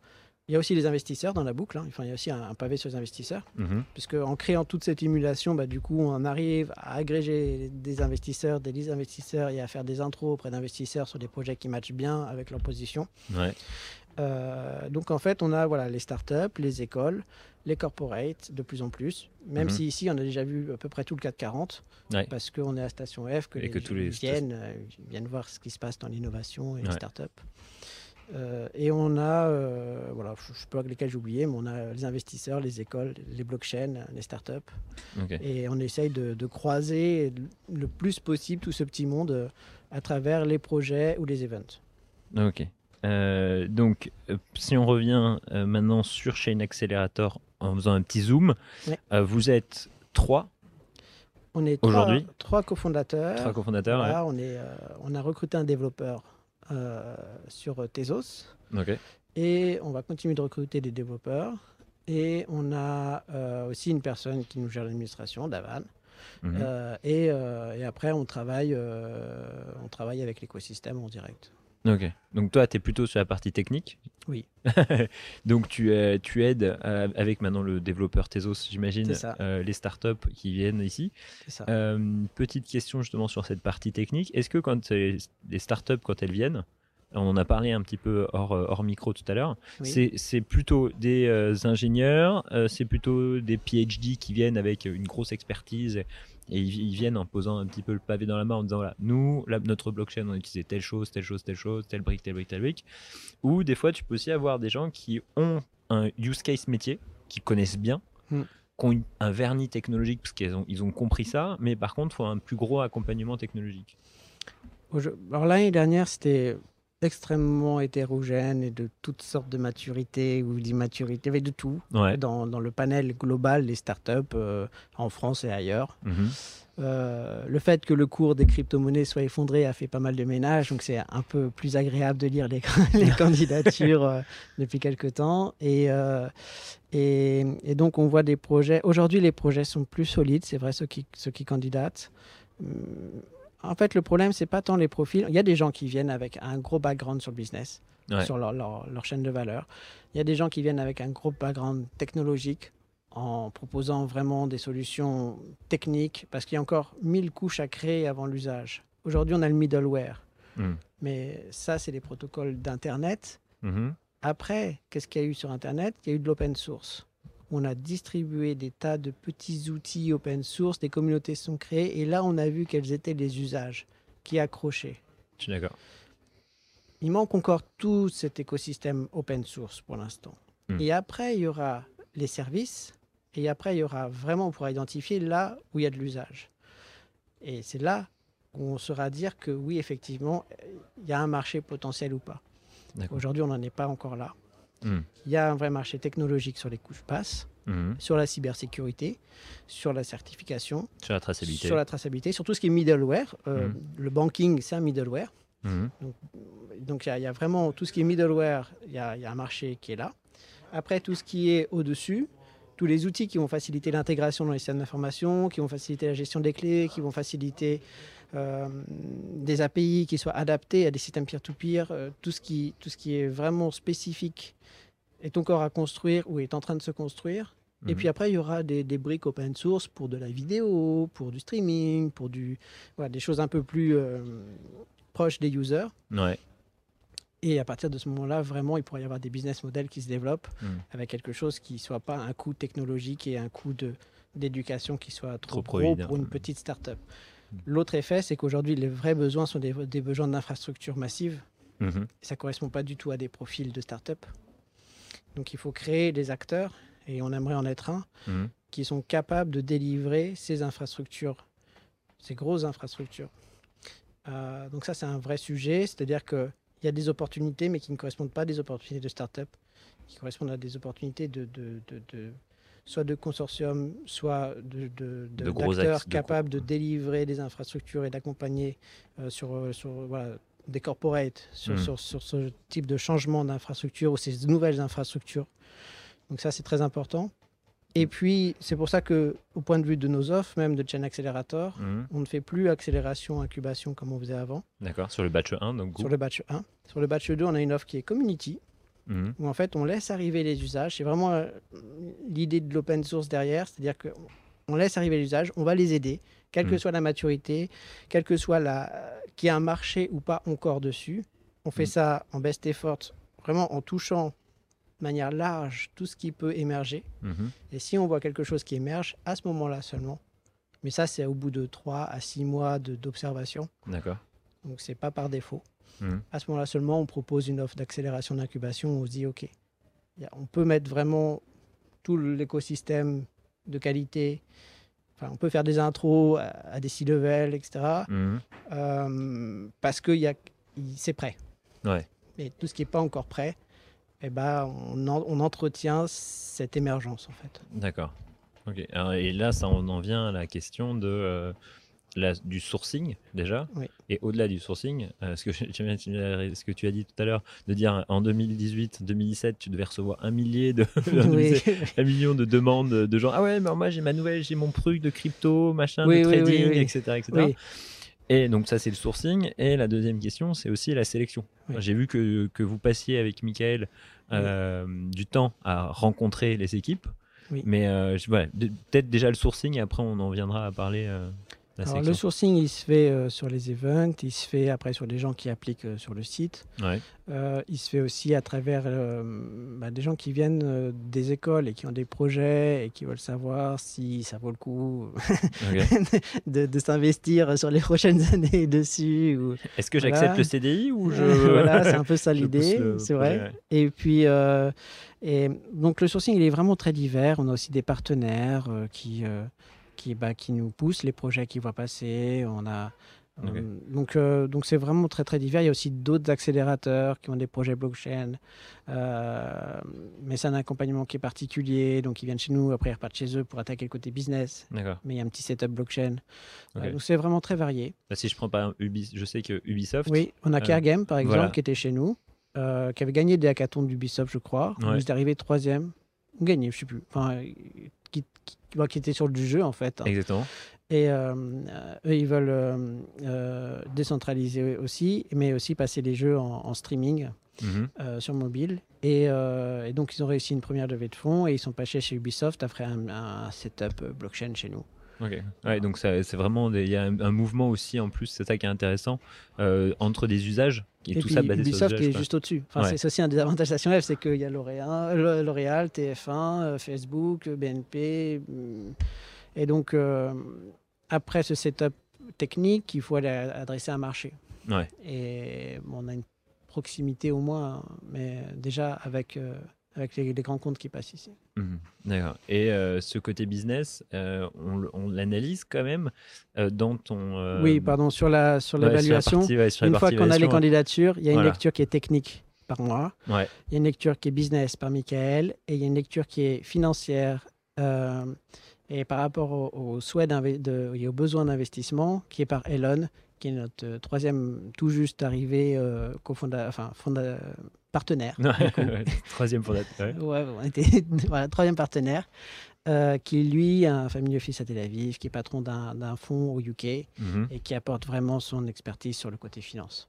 Il y a aussi les investisseurs dans la boucle. Hein. Enfin, il y a aussi un, pavé sur les investisseurs, mhm. puisque en créant toute cette émulation, bah, du coup, on arrive à agréger des investisseurs, des listes d'investisseurs et à faire des intros auprès d'investisseurs sur des projets qui matchent bien avec leur position. Ouais. Euh, donc en fait, on a voilà, les startups, les écoles, les corporates de plus en plus. Même mhm. si ici, on a déjà vu à peu près tout le 440, parce qu'on est à Station F, que, les, que tous les viennent, euh, viennent voir ce qui se passe dans l'innovation et les startups. Euh, et on a, voilà, je ne sais pas lesquels j'ai oublié, mais on a les investisseurs, les écoles, les blockchains, les startups. Et on essaye de, de, croiser le plus possible tout ce petit monde à travers les projets ou les events. Ok. Euh, donc, euh, si on revient euh, maintenant sur Chain Accelerator en faisant un petit zoom, vous êtes trois on est aujourd'hui trois, cofondateurs. Trois cofondateurs. on, est, on a recruté un développeur sur Tezos. Ok. Et on va continuer de recruter des développeurs. Et on a aussi une personne qui nous gère l'administration, Davan. Mhm. et, et, après, on travaille, on travaille avec l'écosystème en direct. Ok. Donc toi, tu es plutôt sur la partie technique. Oui. Donc tu, tu aides euh, avec maintenant le développeur Tezos, j'imagine, euh, les startups qui viennent ici. Ça. Euh, petite question justement sur cette partie technique. Est-ce que quand les startups, quand elles viennent, on en a parlé un petit peu hors, hors micro tout à l'heure, c'est plutôt des ingénieurs, c'est plutôt des PhD qui viennent avec une grosse expertise et, ils, viennent en posant un petit peu le pavé dans la main en disant voilà, nous, notre blockchain, on a utilisé telle chose, telle chose, telle chose, telle brique, telle brique, telle brique. Ou des fois, tu peux aussi avoir des gens qui ont un use case métier, qui connaissent bien, hmm. qui ont un vernis technologique parce qu'ils ont, ils ont compris ça, mais par contre, il faut un plus gros accompagnement technologique. Alors l'année dernière, c'était extrêmement hétérogène et de toutes sortes de maturités ou d'immaturité, avec de tout dans, dans, le panel global des startups euh, en France et ailleurs. Mhm. Euh, le fait que le cours des crypto-monnaies soit effondré a fait pas mal de ménage, donc c'est un peu plus agréable de lire les, les candidatures euh, depuis quelques temps. Et, et, et, donc on voit des projets. Aujourd'hui, les projets sont plus solides, c'est vrai, ceux qui, ceux qui candidatent hum, en fait, le problème, c'est pas tant les profils. Il y a des gens qui viennent avec un gros background sur le business, sur leur, leur, chaîne de valeur. Il y a des gens qui viennent avec un gros background technologique en proposant vraiment des solutions techniques, parce qu'il y a encore mille couches à créer avant l'usage. Aujourd'hui, on a le middleware. Hmm. Mais ça, c'est les protocoles d'Internet. Mm-hmm. Après, qu'est-ce qu'il y a eu sur Internet? Il y a eu de l'open source on a distribué des tas de petits outils open source, des communautés sont créées, et là, on a vu quels étaient les usages qui accrochaient. Je suis d'accord. Il manque encore tout cet écosystème open source pour l'instant. Hmm. Et après, il y aura les services, et après, il y aura vraiment, on pourra identifier là où il y a de l'usage. Et c'est là où on saura dire que oui, effectivement, il y a un marché potentiel ou pas. Aujourd'hui, on n'en est pas encore là. Hmm. Il y a un vrai marché technologique sur les couches passes, hmm. sur la cybersécurité, sur la certification, sur la traçabilité, sur la traçabilité, sur tout ce qui est middleware. Euh, hmm. Le banking, c'est un middleware. Donc, il y, a vraiment tout ce qui est middleware, il y, a, un marché qui est là. Après, tout ce qui est au-dessus, tous les outils qui vont faciliter l'intégration dans les systèmes d'information, qui vont faciliter la gestion des clés, qui vont faciliter euh, des API qui soient adaptés à des systèmes peer-to-peer, euh, tout, ce qui, tout ce qui est vraiment spécifique est encore à construire ou est en train de se construire. Et mhm. puis après, il y aura des, des, briques open source pour de la vidéo, pour du streaming, pour du, voilà, des choses un peu plus euh, proches des users. Ouais. Et à partir de ce moment-là, vraiment, il pourrait y avoir des business models qui se développent mhm. avec quelque chose qui ne soit pas un coût technologique et un coût d'éducation qui soit trop, trop gros pour une petite start-up. L'autre effet, c'est qu'aujourd'hui, les vrais besoins sont des, besoins d'infrastructures massives. Mhm. Ça ne correspond pas du tout à des profils de start-up. Donc il faut créer des acteurs, et on aimerait en être un, mhm. qui sont capables de délivrer ces infrastructures, ces grosses infrastructures. Euh, donc ça, c'est un vrai sujet, c'est-à-dire qu'il y a des opportunités, mais qui ne correspondent pas à des opportunités de start-up, qui correspondent à des opportunités de, de soit de consortiums, soit de, d'acteurs capables de, délivrer des infrastructures et d'accompagner euh, sur, euh, des corporates hmm. sur, sur, ce type de changement d'infrastructure ou ces nouvelles infrastructures. Donc ça, c'est très important. Et puis, c'est pour ça que, au point de vue de nos offres, même de Chain Accelerator, hmm. on ne fait plus accélération, incubation comme on faisait avant. D'accord, sur le batch 1, donc Sur le batch 1. Sur le batch 2, on a une offre qui est community, Mhm. où en fait on laisse arriver les usages. C'est vraiment euh, l'idée de l'open source derrière, c'est-à-dire qu'on laisse arriver les usages, on va les aider, quelle que mhm. soit la maturité, quel que soit la qu'il y a un marché ou pas encore dessus. On fait mhm. ça en best effort, vraiment en touchant de manière large tout ce qui peut émerger. Et si on voit quelque chose qui émerge, à ce moment-là seulement. Mais ça, c'est au bout de 3 à 6 mois d'observation. D'accord. Donc, c'est pas par défaut. Mhm. À ce moment-là seulement, on propose une offre d'accélération d'incubation. On se dit, OK, on peut mettre vraiment tout l'écosystème de qualité. Enfin, on peut faire des intros à, des C-level, etc. Mhm. Euh, parce que c'est prêt. Ouais. Mais tout ce qui n'est pas encore prêt, eh ben, on, on, entretient cette émergence, en fait. D'accord. Ok. et là, ça, on en vient à la question de... Euh, du sourcing déjà, et au-delà du sourcing, euh, ce, que, ce que tu as dit tout à l'heure, de dire en 2018-2017, tu devais recevoir un millier de, un million de demandes de gens. Ah ouais, mais moi j'ai ma nouvelle, j'ai mon truc de crypto, machin, de trading, etc., etc. Et donc ça c'est le sourcing. Et la deuxième question, c'est aussi la sélection. J'ai vu que, que, vous passiez avec Michael euh, du temps à rencontrer les équipes. Mais euh, peut-être déjà le sourcing et après on en viendra à parler. Le sourcing, il se fait euh, sur les events, il se fait après sur des gens qui appliquent euh, sur le site. Euh, il se fait aussi à travers bah, des gens qui viennent des écoles et qui ont des projets et qui veulent savoir si ça vaut le coup de, s'investir sur les prochaines années dessus. Est-ce que j'accepte le CDI ou je... voilà, c'est un peu ça l'idée, c'est vrai. Et puis, et donc le sourcing, il est vraiment très divers. On a aussi des partenaires qui qui, bah, qui nous poussent les projets qu'ils voient passer. On a, euh, donc, euh, donc c'est vraiment très très divers. Il y a aussi d'autres accélérateurs qui ont des projets blockchain, euh, mais c'est un accompagnement qui est particulier. Donc ils viennent chez nous, après ils repartent chez eux pour attaquer le côté business. Mais il y a un petit setup blockchain. donc c'est vraiment très varié. Bah, si je prends pas Ubisoft, je sais que Ubisoft. Oui, on a Care Game par exemple qui était chez nous, qui avait gagné des hackathons d'Ubisoft, je crois. Ouais. On est arrivé troisième, gagné, je sais plus. Enfin, qui, qui, était sur du jeu en fait. Exactement. Et euh, eux, ils veulent euh, euh, décentraliser aussi, mais aussi passer les jeux en, streaming mhm. sur mobile. Et, donc, ils ont réussi une première levée de fonds et ils sont passés chez Ubisoft après un setup blockchain chez nous. Ok. Ouais, donc c'est vraiment il y a un, mouvement aussi en plus, c'est ça qui est intéressant euh, entre des usages et, tout ça basé Ubisoft qui est juste au-dessus. Enfin, C'est aussi un des avantages de c'est qu'il y a L'Oréal, TF1, euh, Facebook, BNP. Mm. Et donc, euh, après ce setup technique, il faut aller adresser un marché. Ouais. Et on a une proximité au moins, mais déjà avec avec les, grands comptes qui passent ici. Mhm. D'accord. Et euh, ce côté business, euh, on, l'analyse quand même euh, dans ton. Oui, pardon, sur la sur l'évaluation. une fois qu'on a les candidatures, il y a une lecture qui est technique par moi. Ouais. Il y a une lecture qui est business par Michael et il y a une lecture qui est financière. et par rapport aux au souhaits et aux besoins d'investissement, qui est par Elon, qui est notre troisième tout juste arrivé cofondateur, enfin, fondateur partenaire. troisième fondateur. Ouais, on était voilà, troisième partenaire. Euh, qui lui a un family office à Tel Aviv, qui est patron d'un fonds au UK mhm. et qui apporte vraiment son expertise sur le côté finance.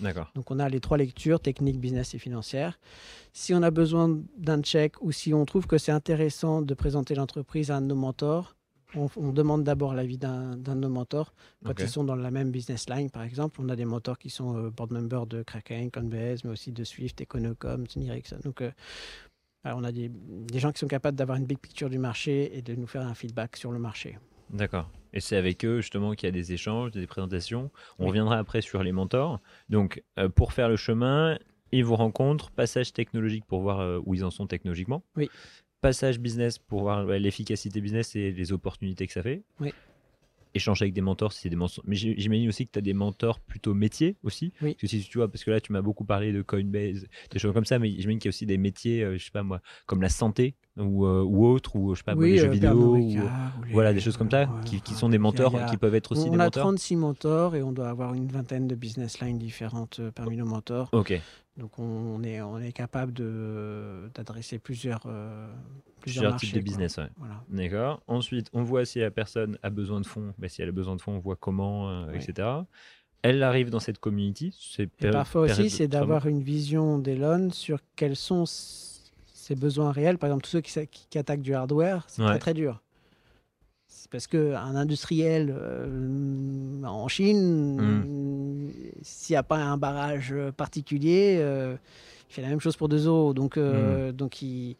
D'accord. Donc on a les trois lectures, technique, business et financière. Si on a besoin d'un check ou si on trouve que c'est intéressant de présenter l'entreprise à un de nos mentors, on, demande d'abord l'avis d'un de nos mentors. Quand ils sont dans la même business line, par exemple, on a des mentors qui sont euh, board members de Kraken, Coinbase, mais aussi de Swift, Econocom, Tony Ericsson. Donc, euh, on a des, gens qui sont capables d'avoir une big picture du marché et de nous faire un feedback sur le marché. D'accord. Et c'est avec eux justement qu'il y a des échanges, des présentations. On reviendra après sur les mentors. Donc, euh, pour faire le chemin, ils vous rencontrent, passage technologique pour voir où ils en sont technologiquement. Oui passage business pour voir l'efficacité business et les opportunités que ça fait. Oui. Échanger avec des mentors, si c'est des mentors. Mais j'imagine aussi que tu as des mentors plutôt métiers aussi. Oui. Parce que si tu vois, parce que là, tu m'as beaucoup parlé de Coinbase, des choses comme ça, mais j'imagine qu'il y a aussi des métiers, euh, je sais pas moi, comme la santé ou, euh, ou autre, ou je sais pas, les jeux euh, vidéo, ou, voilà, des choses comme ça, qui, qui, sont des mentors, qui peuvent être aussi on des mentors. On a 36 mentors et on doit avoir une vingtaine de business lines différentes parmi nos mentors. Ok. Donc on est, on est capable d'adresser plusieurs, euh, plusieurs, types de business. D'accord. Ensuite, on voit si la personne a besoin de fonds. Ben, si elle a besoin de fonds, on voit comment, euh, etc. Elle arrive dans cette community. Parfois aussi, c'est d'avoir une vision d'Elon sur quels sont ses besoins réels. Par exemple, tous ceux qui, qui attaquent du hardware, c'est très très dur parce qu'un industriel euh, en Chine, hmm. s'il n'y a pas un barrage particulier, euh, il fait la même chose pour deux euros. Donc, euh, hmm. donc il,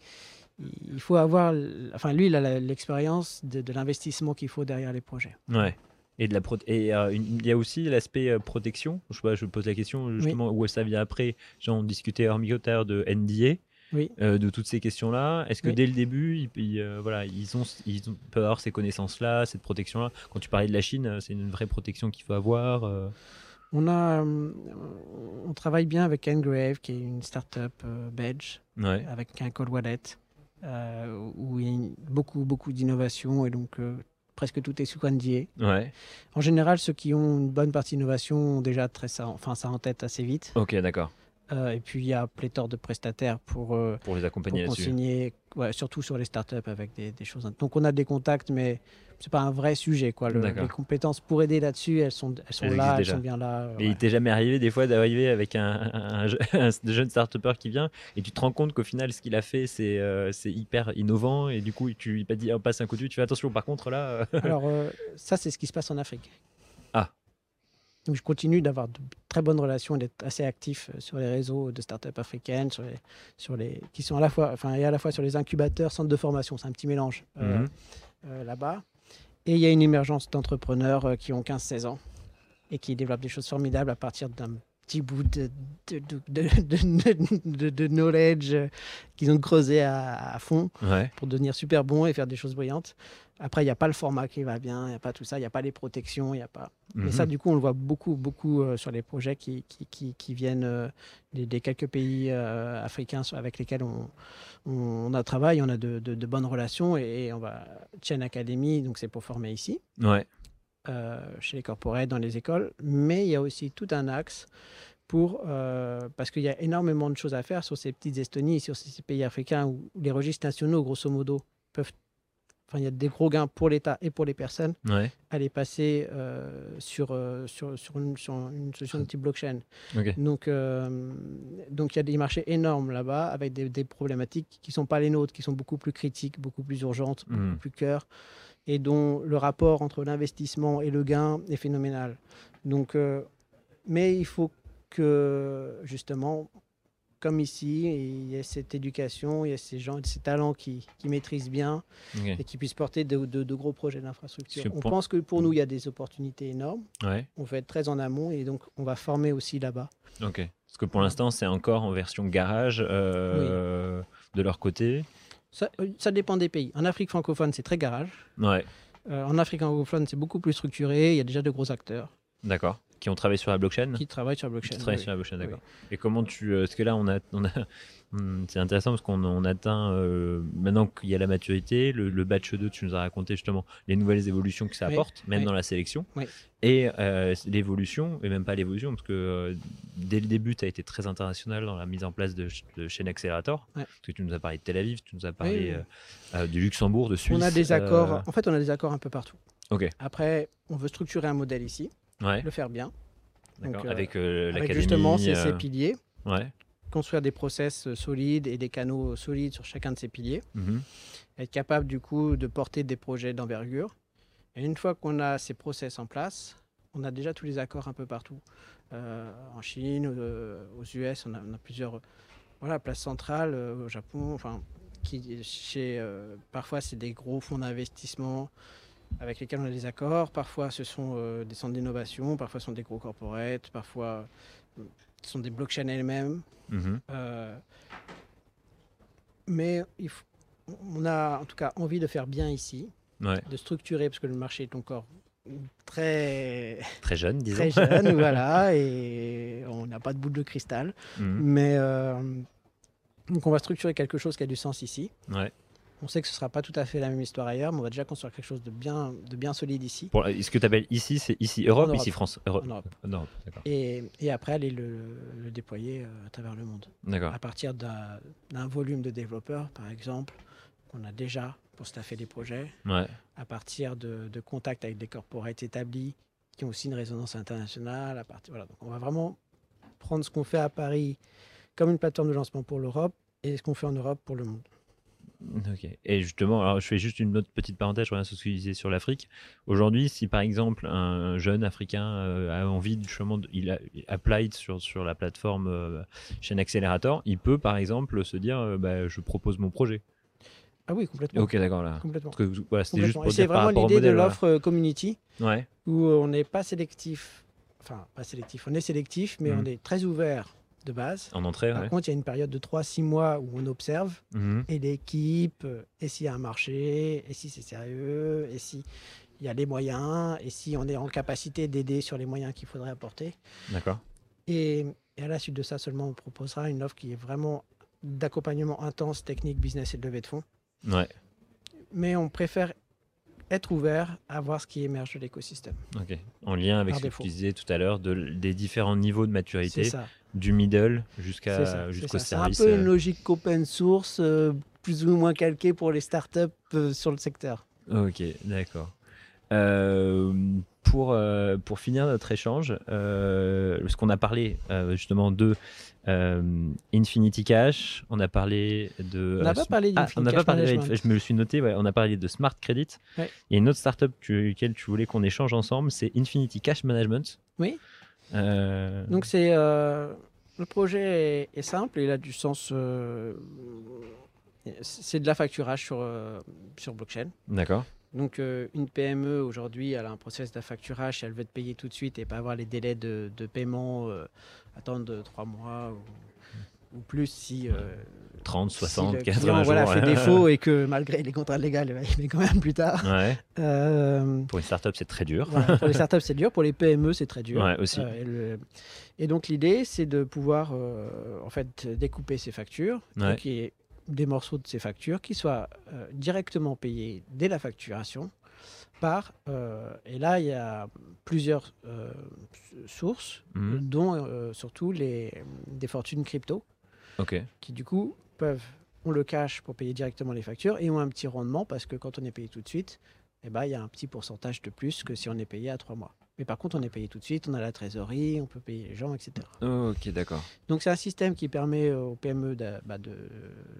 il, faut avoir. Enfin, lui, il a l'expérience de, l'investissement qu'il faut derrière les projets. Ouais. Et, de la et il y a aussi l'aspect protection. Je, sais pas, je pose la question justement où ça vient après? Genre, on discutait hors de NDA. Euh, de toutes ces questions-là Est-ce que dès le début, ils, euh, voilà, ils, ont, ils peuvent avoir ces connaissances-là, cette protection-là? Quand tu parlais de la Chine, euh, c'est une vraie protection qu'il faut avoir on, a, on travaille bien avec Engrave, qui est une startup belge, avec un code wallet, où il y a beaucoup, beaucoup d'innovation et donc presque tout est sous NDA. Ouais. En général, ceux qui ont une bonne partie d'innovation ont déjà très ça, enfin, ça en tête assez vite. Ok, d'accord. Euh, et puis il y a pléthore de prestataires pour, euh, pour les accompagner pour consigner ouais, surtout sur les startups avec des, des, choses. Donc on a des contacts, mais c'est pas un vrai sujet. Quoi. les compétences pour aider là-dessus, elles sont, elles sont là, elles sont bien là. Et il t'est jamais arrivé des fois d'arriver avec un, un, un, jeune start qui vient et tu te rends compte qu'au final, ce qu'il a fait, c'est euh, hyper innovant et du coup, tu lui dit, oh, passe un coup de tu fais attention, par contre là. Alors, ça, c'est ce qui se passe en Afrique. Donc, je continue d'avoir de très bonnes relations et d'être assez actif sur les réseaux de startups africaines, sur les, sur les, qui sont à la fois, enfin, et à la fois sur les incubateurs, centres de formation. C'est un petit mélange mhm. là-bas. Et il y a une émergence d'entrepreneurs euh, qui ont 15-16 ans et qui développent des choses formidables à partir d'un petit bout de, de, de, de knowledge euh, qu'ils ont creusé à, fond pour devenir super bons et faire des choses brillantes. Après, il n'y a pas le format qui va bien, il n'y a pas tout ça, il n'y a pas les protections, il n'y a pas. Mais ça, mhm. du coup, on le voit beaucoup, beaucoup euh, sur les projets qui, qui, qui, viennent des, quelques pays africains avec lesquels on, on, a travaillé, on a de, de, bonnes relations et, on va Chain Academy, donc c'est pour former ici. Ouais. Euh, chez les corporates, dans les écoles, mais il y a aussi tout un axe pour, euh, parce qu'il y a énormément de choses à faire sur ces petites Estonies, sur ces pays africains où les registres nationaux, grosso modo, peuvent Enfin, il y a des gros gains pour l'État et pour les personnes à les passer euh, sur, sur, sur, une, solution de type blockchain. Donc, donc, il y a des marchés énormes là-bas avec des, des problématiques qui ne sont pas les nôtres, qui sont beaucoup plus critiques, beaucoup plus urgentes, beaucoup hmm. plus cœur et dont le rapport entre l'investissement et le gain est phénoménal. Donc, euh, mais il faut que, justement, comme ici, il y ait cette éducation, il y ait ces gens, ces talents qui, qui maîtrisent bien et qui puissent porter de, de, gros projets d'infrastructure. On pense que pour nous, il y a des opportunités énormes. On veut être très en amont et donc on va former aussi là-bas. Ok. Parce que pour l'instant, c'est encore en version garage euh, de leur côté. Euh, ça, dépend des pays. En Afrique francophone, c'est très garage. Ouais. Euh, en Afrique anglophone, c'est beaucoup plus structuré. Il y a déjà de gros acteurs. D'accord. Qui ont travaillé sur la blockchain Qui travaillent sur la blockchain. Qui travaillent sur la blockchain, d'accord. Et comment tu. Euh, est-ce que là, on a, on a, Hmm, c'est intéressant parce qu'on on atteint, euh, maintenant qu'il y a la maturité, le, batch 2, tu nous as raconté justement les nouvelles évolutions que ça apporte, même dans la sélection. Et euh, l'évolution, et même pas l'évolution, parce que euh, dès le début, tu as été très international dans la mise en place de, de chaînes accélérateur. Parce que tu nous as parlé de Tel Aviv, tu nous as parlé du Luxembourg, de Suisse. On a des accords, en fait, on a des accords un peu partout. Ok. Après, on veut structurer un modèle ici, le faire bien. avec l'académie. Avec justement ces, ces piliers. Ouais construire des process euh, solides et des canaux solides sur chacun de ces piliers. Mhm. Être capable du coup de porter des projets d'envergure. Et une fois qu'on a ces process en place, on a déjà tous les accords un peu partout. Euh, en Chine, euh, aux US, on a, plusieurs voilà, places centrales, au Japon, enfin, qui, chez, parfois c'est des gros fonds d'investissement avec lesquels on a des accords, parfois ce sont des centres d'innovation, parfois ce sont des gros corporates, parfois ce sont des blockchains elles-mêmes. Mhm. Euh, mais il on a en tout cas envie de faire bien ici, de structurer, parce que le marché est encore très très jeune, disons. Très jeune, voilà, et on n'a pas de boule de cristal. Mhm. Mais euh, donc on va structurer quelque chose qui a du sens ici. Ouais. On sait que ce ne sera pas tout à fait la même histoire ailleurs, mais on va déjà construire quelque chose de bien, de bien solide ici. ce que tu appelles ici, c'est ici Europe, ici France Europe. En Europe. et, et, après aller le, déployer euh, à travers le monde. À partir d'un volume de développeurs, par exemple, qu'on a déjà pour staffer des projets. Ouais. À partir de, contacts avec des corporates établis qui ont aussi une résonance internationale. À partir, voilà. Donc on va vraiment prendre ce qu'on fait à Paris comme une plateforme de lancement pour l'Europe et ce qu'on fait en Europe pour le monde. Ok. Et justement, alors je fais juste une autre petite parenthèse, je reviens sur ce que tu disais sur l'Afrique. Aujourd'hui, si par exemple un jeune Africain euh, a envie, justement, de, il a applied sur, sur la plateforme euh, chaîne Accelerator, il peut par exemple se dire euh, bah, je propose mon projet. Ah oui, complètement. Ok, d'accord. Là. Complètement. c'est vraiment l'idée de l'offre community ouais. où on n'est pas sélectif. Enfin, pas sélectif, on est sélectif, mais hmm. on est très ouvert de base. En entrée, Par contre, il y a une période de 3-6 mois où on observe mhm. et l'équipe, euh, et s'il y a un marché, et si c'est sérieux, et si il y a les moyens, et si on est en capacité d'aider sur les moyens qu'il faudrait apporter. D'accord. Et, à la suite de ça seulement, on proposera une offre qui est vraiment d'accompagnement intense, technique, business et de levée de fonds. Ouais. Mais on préfère être ouvert à voir ce qui émerge de l'écosystème. Ok. En lien avec ce que tu disais tout à l'heure, de, des différents niveaux de maturité, du middle jusqu'à jusqu'au service. C'est un peu une euh. logique open source. Euh, plus ou moins calqué pour les startups euh, sur le secteur. Ok, d'accord. Euh, pour, pour finir notre échange, parce qu'on a parlé justement de Infinity Cash, on a parlé de. On n'a pas parlé ah, on pas parlé, Je me le suis noté, on a parlé de Smart Credit. Il y a une autre startup laquelle tu voulais qu'on échange ensemble, c'est Infinity Cash Management. Oui. Donc c'est. le projet est, simple, il a du sens c'est de la facturage sur, sur blockchain. D'accord. Donc, euh, une PME aujourd'hui, elle a un process d'affacturage, elle veut te payer tout de suite et pas avoir les délais de, paiement, euh, attendre trois mois ou, plus si. 30, 60, 80 voilà, fait défaut et que malgré les contrats légaux, il met quand même plus tard. Euh, pour une startup, c'est très dur. pour les startups, c'est dur. Pour les PME, c'est très dur. aussi. et, donc, l'idée, c'est de pouvoir en fait découper ces factures. des morceaux de ces factures qui soient euh, directement payés dès la facturation par, euh, et là il y a plusieurs euh, sources, mhm. dont surtout les, des fortunes crypto, qui du coup peuvent, ont le cash pour payer directement les factures et ont un petit rendement parce que quand on est payé tout de suite, eh ben, il y a un petit pourcentage de plus que si on est payé à trois mois. Mais par contre, on est payé tout de suite, on a la trésorerie, on peut payer les gens, etc. ok, d'accord. Donc c'est un système qui permet aux PME bah,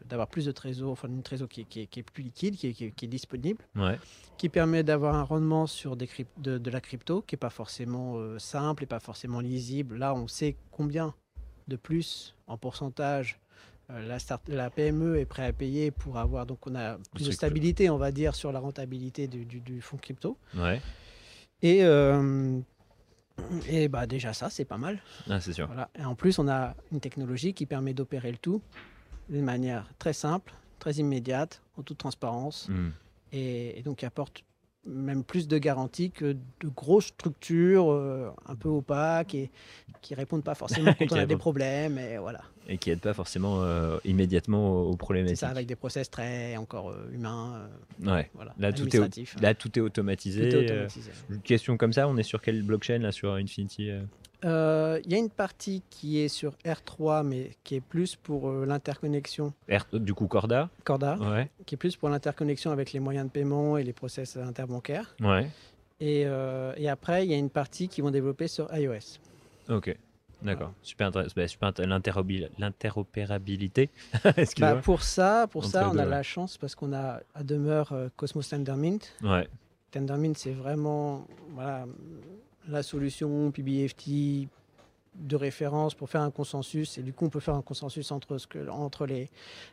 d'avoir plus de trésor, enfin une trésor qui, est plus liquide, qui est, disponible, qui permet d'avoir un rendement sur des de, la crypto qui n'est pas forcément euh, simple et pas forcément lisible. Là, on sait combien de plus en pourcentage euh, la, start, la, PME est prêt à payer pour avoir, donc on a plus de stabilité, on va dire, sur la rentabilité du, du fonds crypto. Ouais. Et, euh, et bah déjà ça, c'est pas mal. Ah, c'est sûr. Voilà. Et en plus, on a une technologie qui permet d'opérer le tout d'une manière très simple, très immédiate, en toute transparence, hmm. et, et, donc qui apporte même plus de garanties que de grosses structures euh, un peu opaques et qui répondent pas forcément quand on a des problèmes et voilà. Et qui n'aident pas forcément euh, immédiatement aux, problèmes. C'est ça, avec des process très encore euh, humains. ouais. Voilà, là, tout est, là, tout est automatisé. Tout est automatisé. Une question comme ça, on est sur quelle blockchain là, sur Infinity il euh, y a une partie qui est sur R3, mais qui est plus pour euh, l'interconnexion. Du coup, Corda Corda, qui est plus pour l'interconnexion avec les moyens de paiement et les process interbancaires. Ouais. Et, euh, et après, il y a une partie qui vont développer sur iOS. Ok. D'accord, super intéressant. Bah, l'interopérabilité. bah pour ça, pour ça, on a la chance parce qu'on a à demeure Cosmos Tendermint. Ouais. Tendermint, c'est vraiment voilà, la solution PBFT de référence pour faire un consensus. Et du coup, on peut faire un consensus entre, ce que, entre les,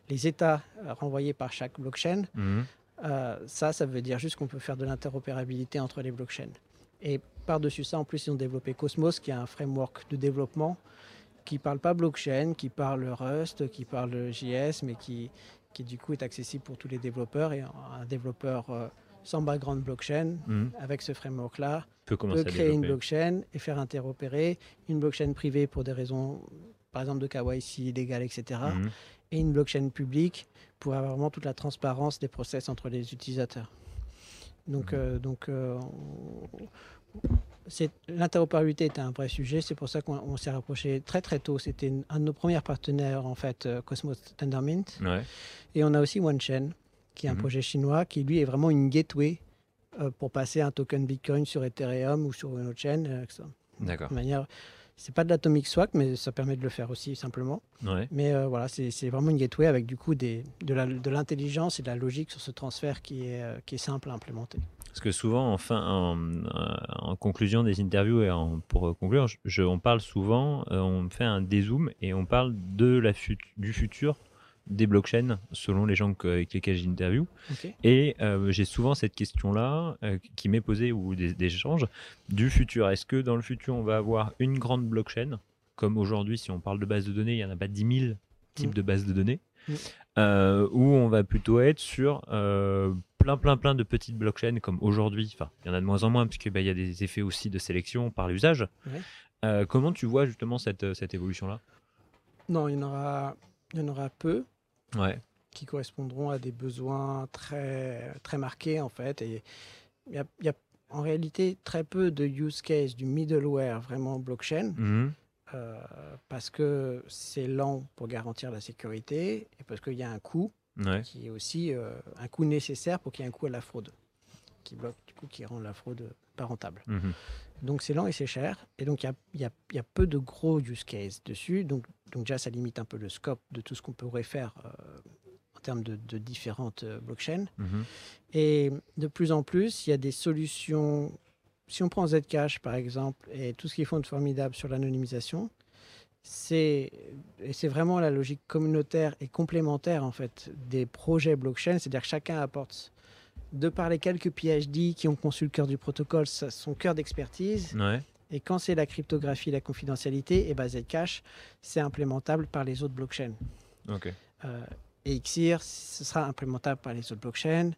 les états renvoyés par chaque blockchain. Mhm. Euh, ça, ça veut dire juste qu'on peut faire de l'interopérabilité entre les blockchains. Et par-dessus ça, en plus, ils ont développé Cosmos, qui est un framework de développement qui parle pas blockchain, qui parle Rust, qui parle JS, mais qui, qui du coup est accessible pour tous les développeurs. Et un développeur euh, sans background blockchain, mhm. avec ce framework-là, peut, créer une blockchain et faire interopérer une blockchain privée pour des raisons, par exemple de KYC légal, etc. Mhm. Et une blockchain publique pour avoir vraiment toute la transparence des process entre les utilisateurs. Donc, mhm. euh, donc euh, l'interopérabilité était un vrai sujet. C'est pour ça qu'on s'est rapproché très très tôt. C'était un de nos premiers partenaires en fait, euh, Cosmos Tendermint. Et on a aussi OneChain qui est un mhm. projet chinois, qui lui est vraiment une gateway euh, pour passer un token Bitcoin sur Ethereum ou sur une autre chaîne. Euh, D'accord. De manière, c'est pas de l'atomic swap, mais ça permet de le faire aussi simplement. Mais euh, voilà, c'est vraiment une gateway avec du coup des, de l'intelligence et de la logique sur ce transfert qui est, qui est simple à implémenter. Parce que souvent, en, en conclusion des interviews et pour conclure, je, on parle souvent, on fait un dézoom et on parle de la du futur des blockchains selon les gens avec lesquels j'interview. Et euh, j'ai souvent cette question-là euh, qui m'est posée ou des, échanges du futur. Est-ce que dans le futur, on va avoir une grande blockchain? Comme aujourd'hui, si on parle de base de données, il n'y en a pas 10 000 types mm. de bases de données, mm. euh, ou on va plutôt être sur plein, plein, plein de petites blockchains comme aujourd'hui. Enfin, il y en a de moins en moins, puisqu'il bah, y a des effets aussi de sélection par l'usage. comment tu vois justement cette, cette évolution-là? Non, il y en aura, il y en aura peu ouais. qui correspondront à des besoins très, très marqués en fait. Et il y, a, en réalité très peu de use case du middleware vraiment blockchain. Mhm. Euh, parce que c'est lent pour garantir la sécurité et parce qu'il y a un coût qui est aussi un coût nécessaire pour qu'il y ait un coût à la fraude, qui bloque, du coup, qui rend la fraude pas rentable. Mhm. Donc c'est lent et c'est cher. Et donc il y, y a, peu de gros use cases dessus. Donc, donc déjà, ça limite un peu le scope de tout ce qu'on pourrait faire euh, en termes de, différentes euh, blockchains. Mhm. Et de plus en plus, il y a des solutions. Si on prend Zcash, par exemple, et tout ce qu'ils font de formidable sur l'anonymisation, c'est vraiment la logique communautaire et complémentaire en fait des projets blockchain, c'est-à-dire que chacun apporte de par les quelques PhD qui ont conçu le cœur du protocole, son cœur d'expertise. Et quand c'est la cryptographie, la confidentialité, et eh ben Zcash, c'est implémentable par les autres blockchains. Euh, et Xir, ce sera implémentable par les autres blockchains.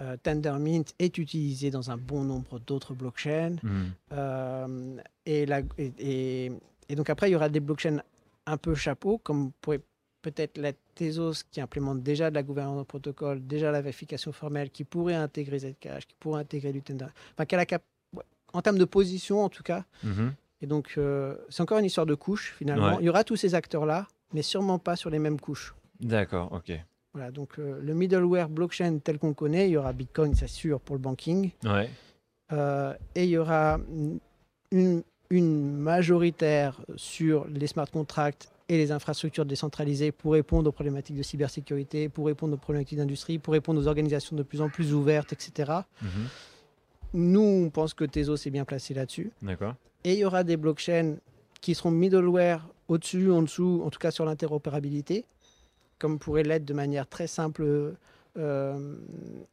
Euh, Tendermint est utilisé dans un bon nombre d'autres blockchains. Hmm. Euh, et, et, et, donc après, il y aura des blockchains un peu chapeau, comme pourrait peut-être la Tezos qui implémente déjà de la gouvernance de protocole, déjà la vérification formelle, qui pourrait intégrer Zcash, qui pourrait intégrer du Tender. Enfin, qu'elle a cap... en termes de position en tout cas. Mhm. Et donc, euh, c'est encore une histoire de couches finalement. Il y aura tous ces acteurs-là, mais sûrement pas sur les mêmes couches. D'accord, ok. Voilà, donc euh, le middleware blockchain tel qu'on connaît, il y aura Bitcoin, c'est sûr, pour le banking. Ouais. Euh, et il y aura une, une majoritaire sur les smart contracts et les infrastructures décentralisées pour répondre aux problématiques de cybersécurité, pour répondre aux problématiques d'industrie, pour répondre aux organisations de plus en plus ouvertes, etc. Mhm. Nous, on pense que Tezos est bien placé là-dessus. D'accord. Et il y aura des blockchains qui seront middleware au-dessus, en dessous, en tout cas sur l'interopérabilité, comme pourrait l'être de manière très simple euh,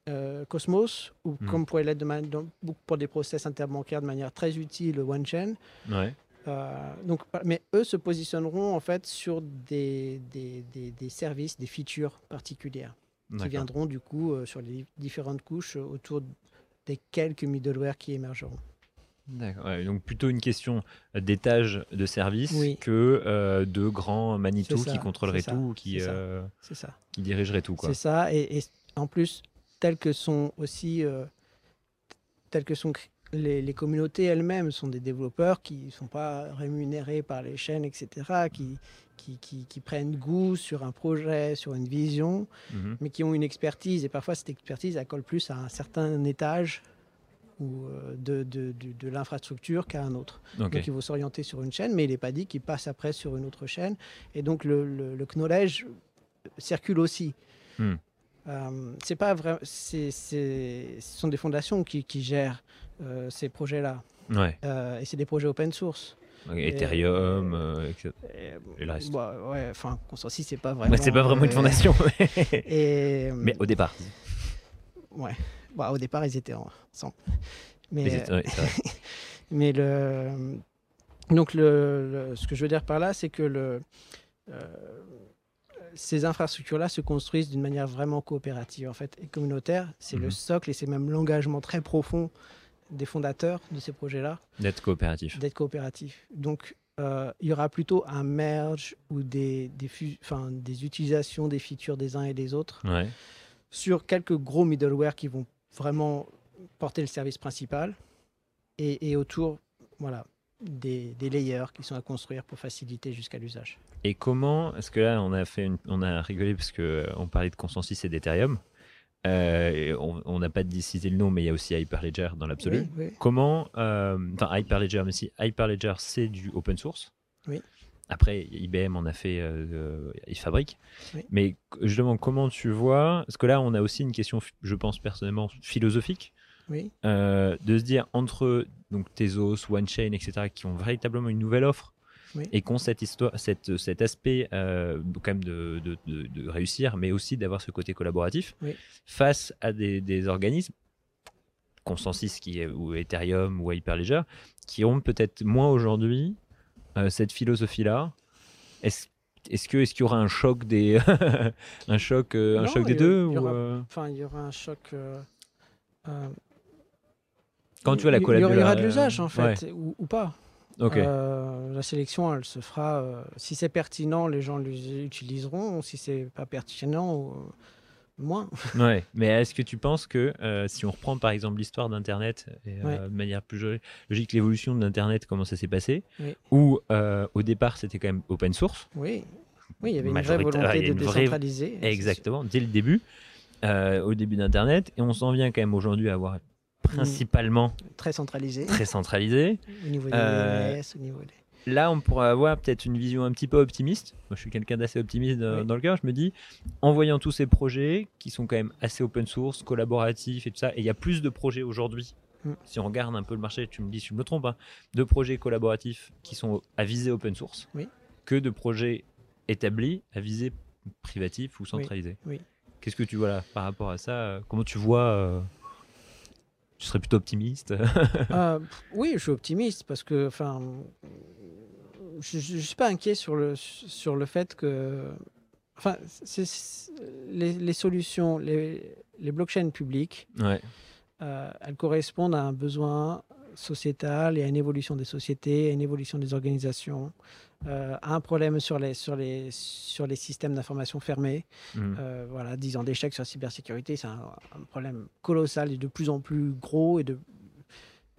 euh, Cosmos, ou mhm. comme pourrait l'être de pour des process interbancaires de manière très utile OneChain. Ouais. Euh, donc, mais eux se positionneront en fait sur des, des, des, services, des features particulières qui viendront du coup euh, sur les différentes couches autour des quelques middleware qui émergeront. D'accord. donc plutôt une question d'étage de service que euh, de grands Manitou qui contrôleraient tout, qui, qui dirigeraient tout. C'est ça. Et, et, en plus, tels que sont aussi tels que sont les, communautés elles-mêmes sont des développeurs qui ne sont pas rémunérés par les chaînes, etc., qui, qui, prennent goût sur un projet, sur une vision, mhm. mais qui ont une expertise. Et parfois, cette expertise, elle colle plus à un certain étage ou euh, de, de, de, l'infrastructure qu'à un autre. Donc il faut s'orienter sur une chaîne, mais il n'est pas dit qu'il passe après sur une autre chaîne. Et donc le, le, knowledge circule aussi. Hmm. Euh, c'est pas vrai, c'est, ce sont des fondations qui, qui gèrent ces projets-là. Ouais. Euh, et c'est des projets open source. Ethereum, euh, etc. Et, le reste. Bah, ouais, enfin, Consensus, c'est pas vraiment. c'est pas vraiment une fondation. et, mais au départ. Ouais. Bah, au départ, ils étaient ensemble. Mais, mais, le. Donc, le, ce que je veux dire par là, c'est que le, ces infrastructures-là se construisent d'une manière vraiment coopérative en fait, et communautaire. C'est le mhm. socle et c'est même l'engagement très profond des fondateurs de ces projets-là. D'être coopératif. D'être coopératif. Donc, euh, il y aura plutôt un merge ou des, des, des utilisations des features des uns et des autres sur quelques gros middleware qui vont vraiment porter le service principal et, et autour voilà, des, des, layers qui sont à construire pour faciliter jusqu'à l'usage. Et comment, est-ce que là on a, fait on a rigolé parce qu'on euh, parlait de consensus et d'Ethereum euh, on n'a pas cité le nom, mais il y a aussi Hyperledger dans l'absolu. Comment, euh, enfin Hyperledger, mais si Hyperledger c'est du open source. Oui. Après, IBM en a fait, euh, il fabrique. Mais je demande comment tu vois, parce que là on a aussi une question, je pense personnellement philosophique, oui. de se dire entre donc Tezos, OneChain, etc., qui ont véritablement une nouvelle offre et qu'on cette histoire, cette, cet aspect euh, quand même de, de, de, réussir, mais aussi d'avoir ce côté collaboratif face à des, des, organismes, Consensus qui est, ou Ethereum ou Hyperledger, qui ont peut-être moins aujourd'hui euh, cette philosophie-là. Est-ce est-ce que est-ce qu'il y aura un choc des un choc euh, un choc des deux enfin il y aura un choc quand tu vois la collaboration il y aura de l'usage en fait ou, pas euh, la sélection, elle se fera. Euh, si c'est pertinent, les gens l'utiliseront. Si c'est pas pertinent, euh, moins. ouais. Mais est-ce que tu penses que si on reprend par exemple l'histoire d'Internet de manière plus logique, l'évolution d'Internet, comment ça s'est passé, ou au départ c'était quand même open source. Oui. Oui, il y avait une vraie volonté de décentraliser. Exactement, dès le début, au début d'Internet. Et on s'en vient quand même aujourd'hui à avoir principalement très centralisé. Très centralisé. au niveau des euh, au niveau Là, on pourrait avoir peut-être une vision un petit peu optimiste. Moi, je suis quelqu'un d'assez optimiste dans le cœur. Je me dis, en voyant tous ces projets qui sont quand même assez open source, collaboratifs et tout ça, et il y a plus de projets aujourd'hui. Mm. Si on regarde un peu le marché, tu me dis si je me trompe, hein, de projets collaboratifs qui sont à viser open source que de projets établis à viser privatif ou centralisé. Oui. Qu'est-ce que tu vois là par rapport à ça? Comment tu vois euh, tu serais plutôt optimiste euh, Oui, je suis optimiste parce que, enfin, je ne suis pas inquiet sur le, sur le fait que, enfin, les, les, solutions, les, les blockchains publiques, ouais. euh, elles correspondent à un besoin sociétal et à une évolution des sociétés, à une évolution des organisations, euh, un problème sur les, sur les, sur les systèmes d'information fermés. Mmh. Euh, voilà, 10 ans d'échec sur la cybersécurité, c'est un, problème colossal et de plus en plus gros. Et de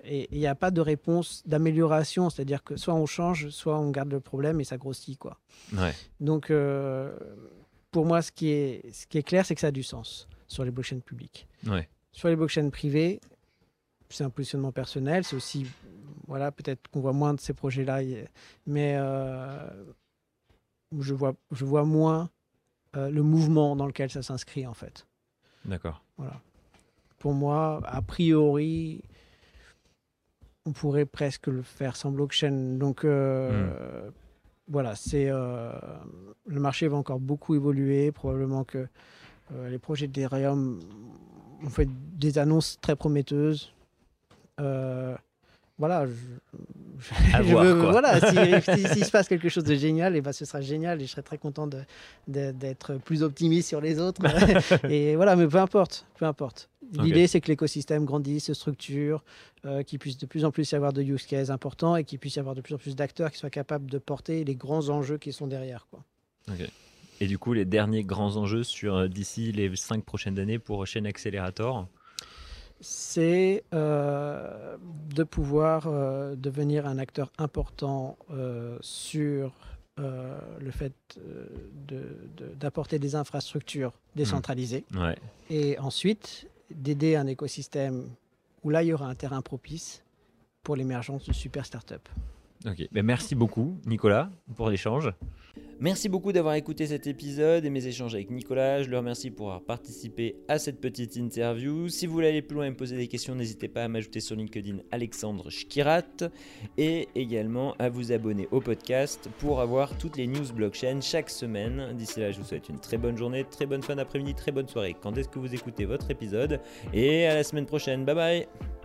et il n'y a pas de réponse d'amélioration, c'est-à-dire que soit on change, soit on garde le problème et ça grossit. Quoi. Donc, euh, pour moi, ce qui est, ce qui est clair, c'est que ça a du sens sur les blockchains publiques. Sur les blockchains privées, c'est un positionnement personnel, c'est aussi voilà, peut-être qu'on voit moins de ces projets-là, mais euh, je, vois, je vois moins euh, le mouvement dans lequel ça s'inscrit, en fait. D'accord. Voilà. Pour moi, a priori, on pourrait presque le faire sans blockchain. Donc, euh, hmm. voilà, c'est le marché va encore beaucoup évoluer. Probablement que les projets d'Ethereum ont fait des annonces très prometteuses. Euh, voilà, je, voilà, s'il se passe quelque chose de génial, et eh ben, ce sera génial et je serai très content d'être plus optimiste sur les autres. et voilà, mais peu importe, peu importe. L'idée, c'est que l'écosystème grandisse, se structure, euh, qu'il puisse de plus en plus y avoir de use cases importants et qu'il puisse y avoir de plus en plus d'acteurs qui soient capables de porter les grands enjeux qui sont derrière. Quoi. Et du coup, les derniers grands enjeux sur euh, d'ici les cinq prochaines années pour Chain Accelerator? C'est euh, de pouvoir euh, devenir un acteur important euh, sur le fait d'apporter des infrastructures décentralisées. Mmh. Et ensuite, d'aider un écosystème où là, il y aura un terrain propice pour l'émergence de super startups. Ok, ben, merci beaucoup Nicolas pour l'échange. Merci beaucoup d'avoir écouté cet épisode et mes échanges avec Nicolas. Je le remercie pour avoir participé à cette petite interview. Si vous voulez aller plus loin et me poser des questions, n'hésitez pas à m'ajouter sur LinkedIn Alexandre Schkirat et également à vous abonner au podcast pour avoir toutes les news blockchain chaque semaine. D'ici là, je vous souhaite une très bonne journée, très bonne fin d'après-midi, très bonne soirée. Quand est-ce que vous écoutez votre épisode? Et à la semaine prochaine. Bye bye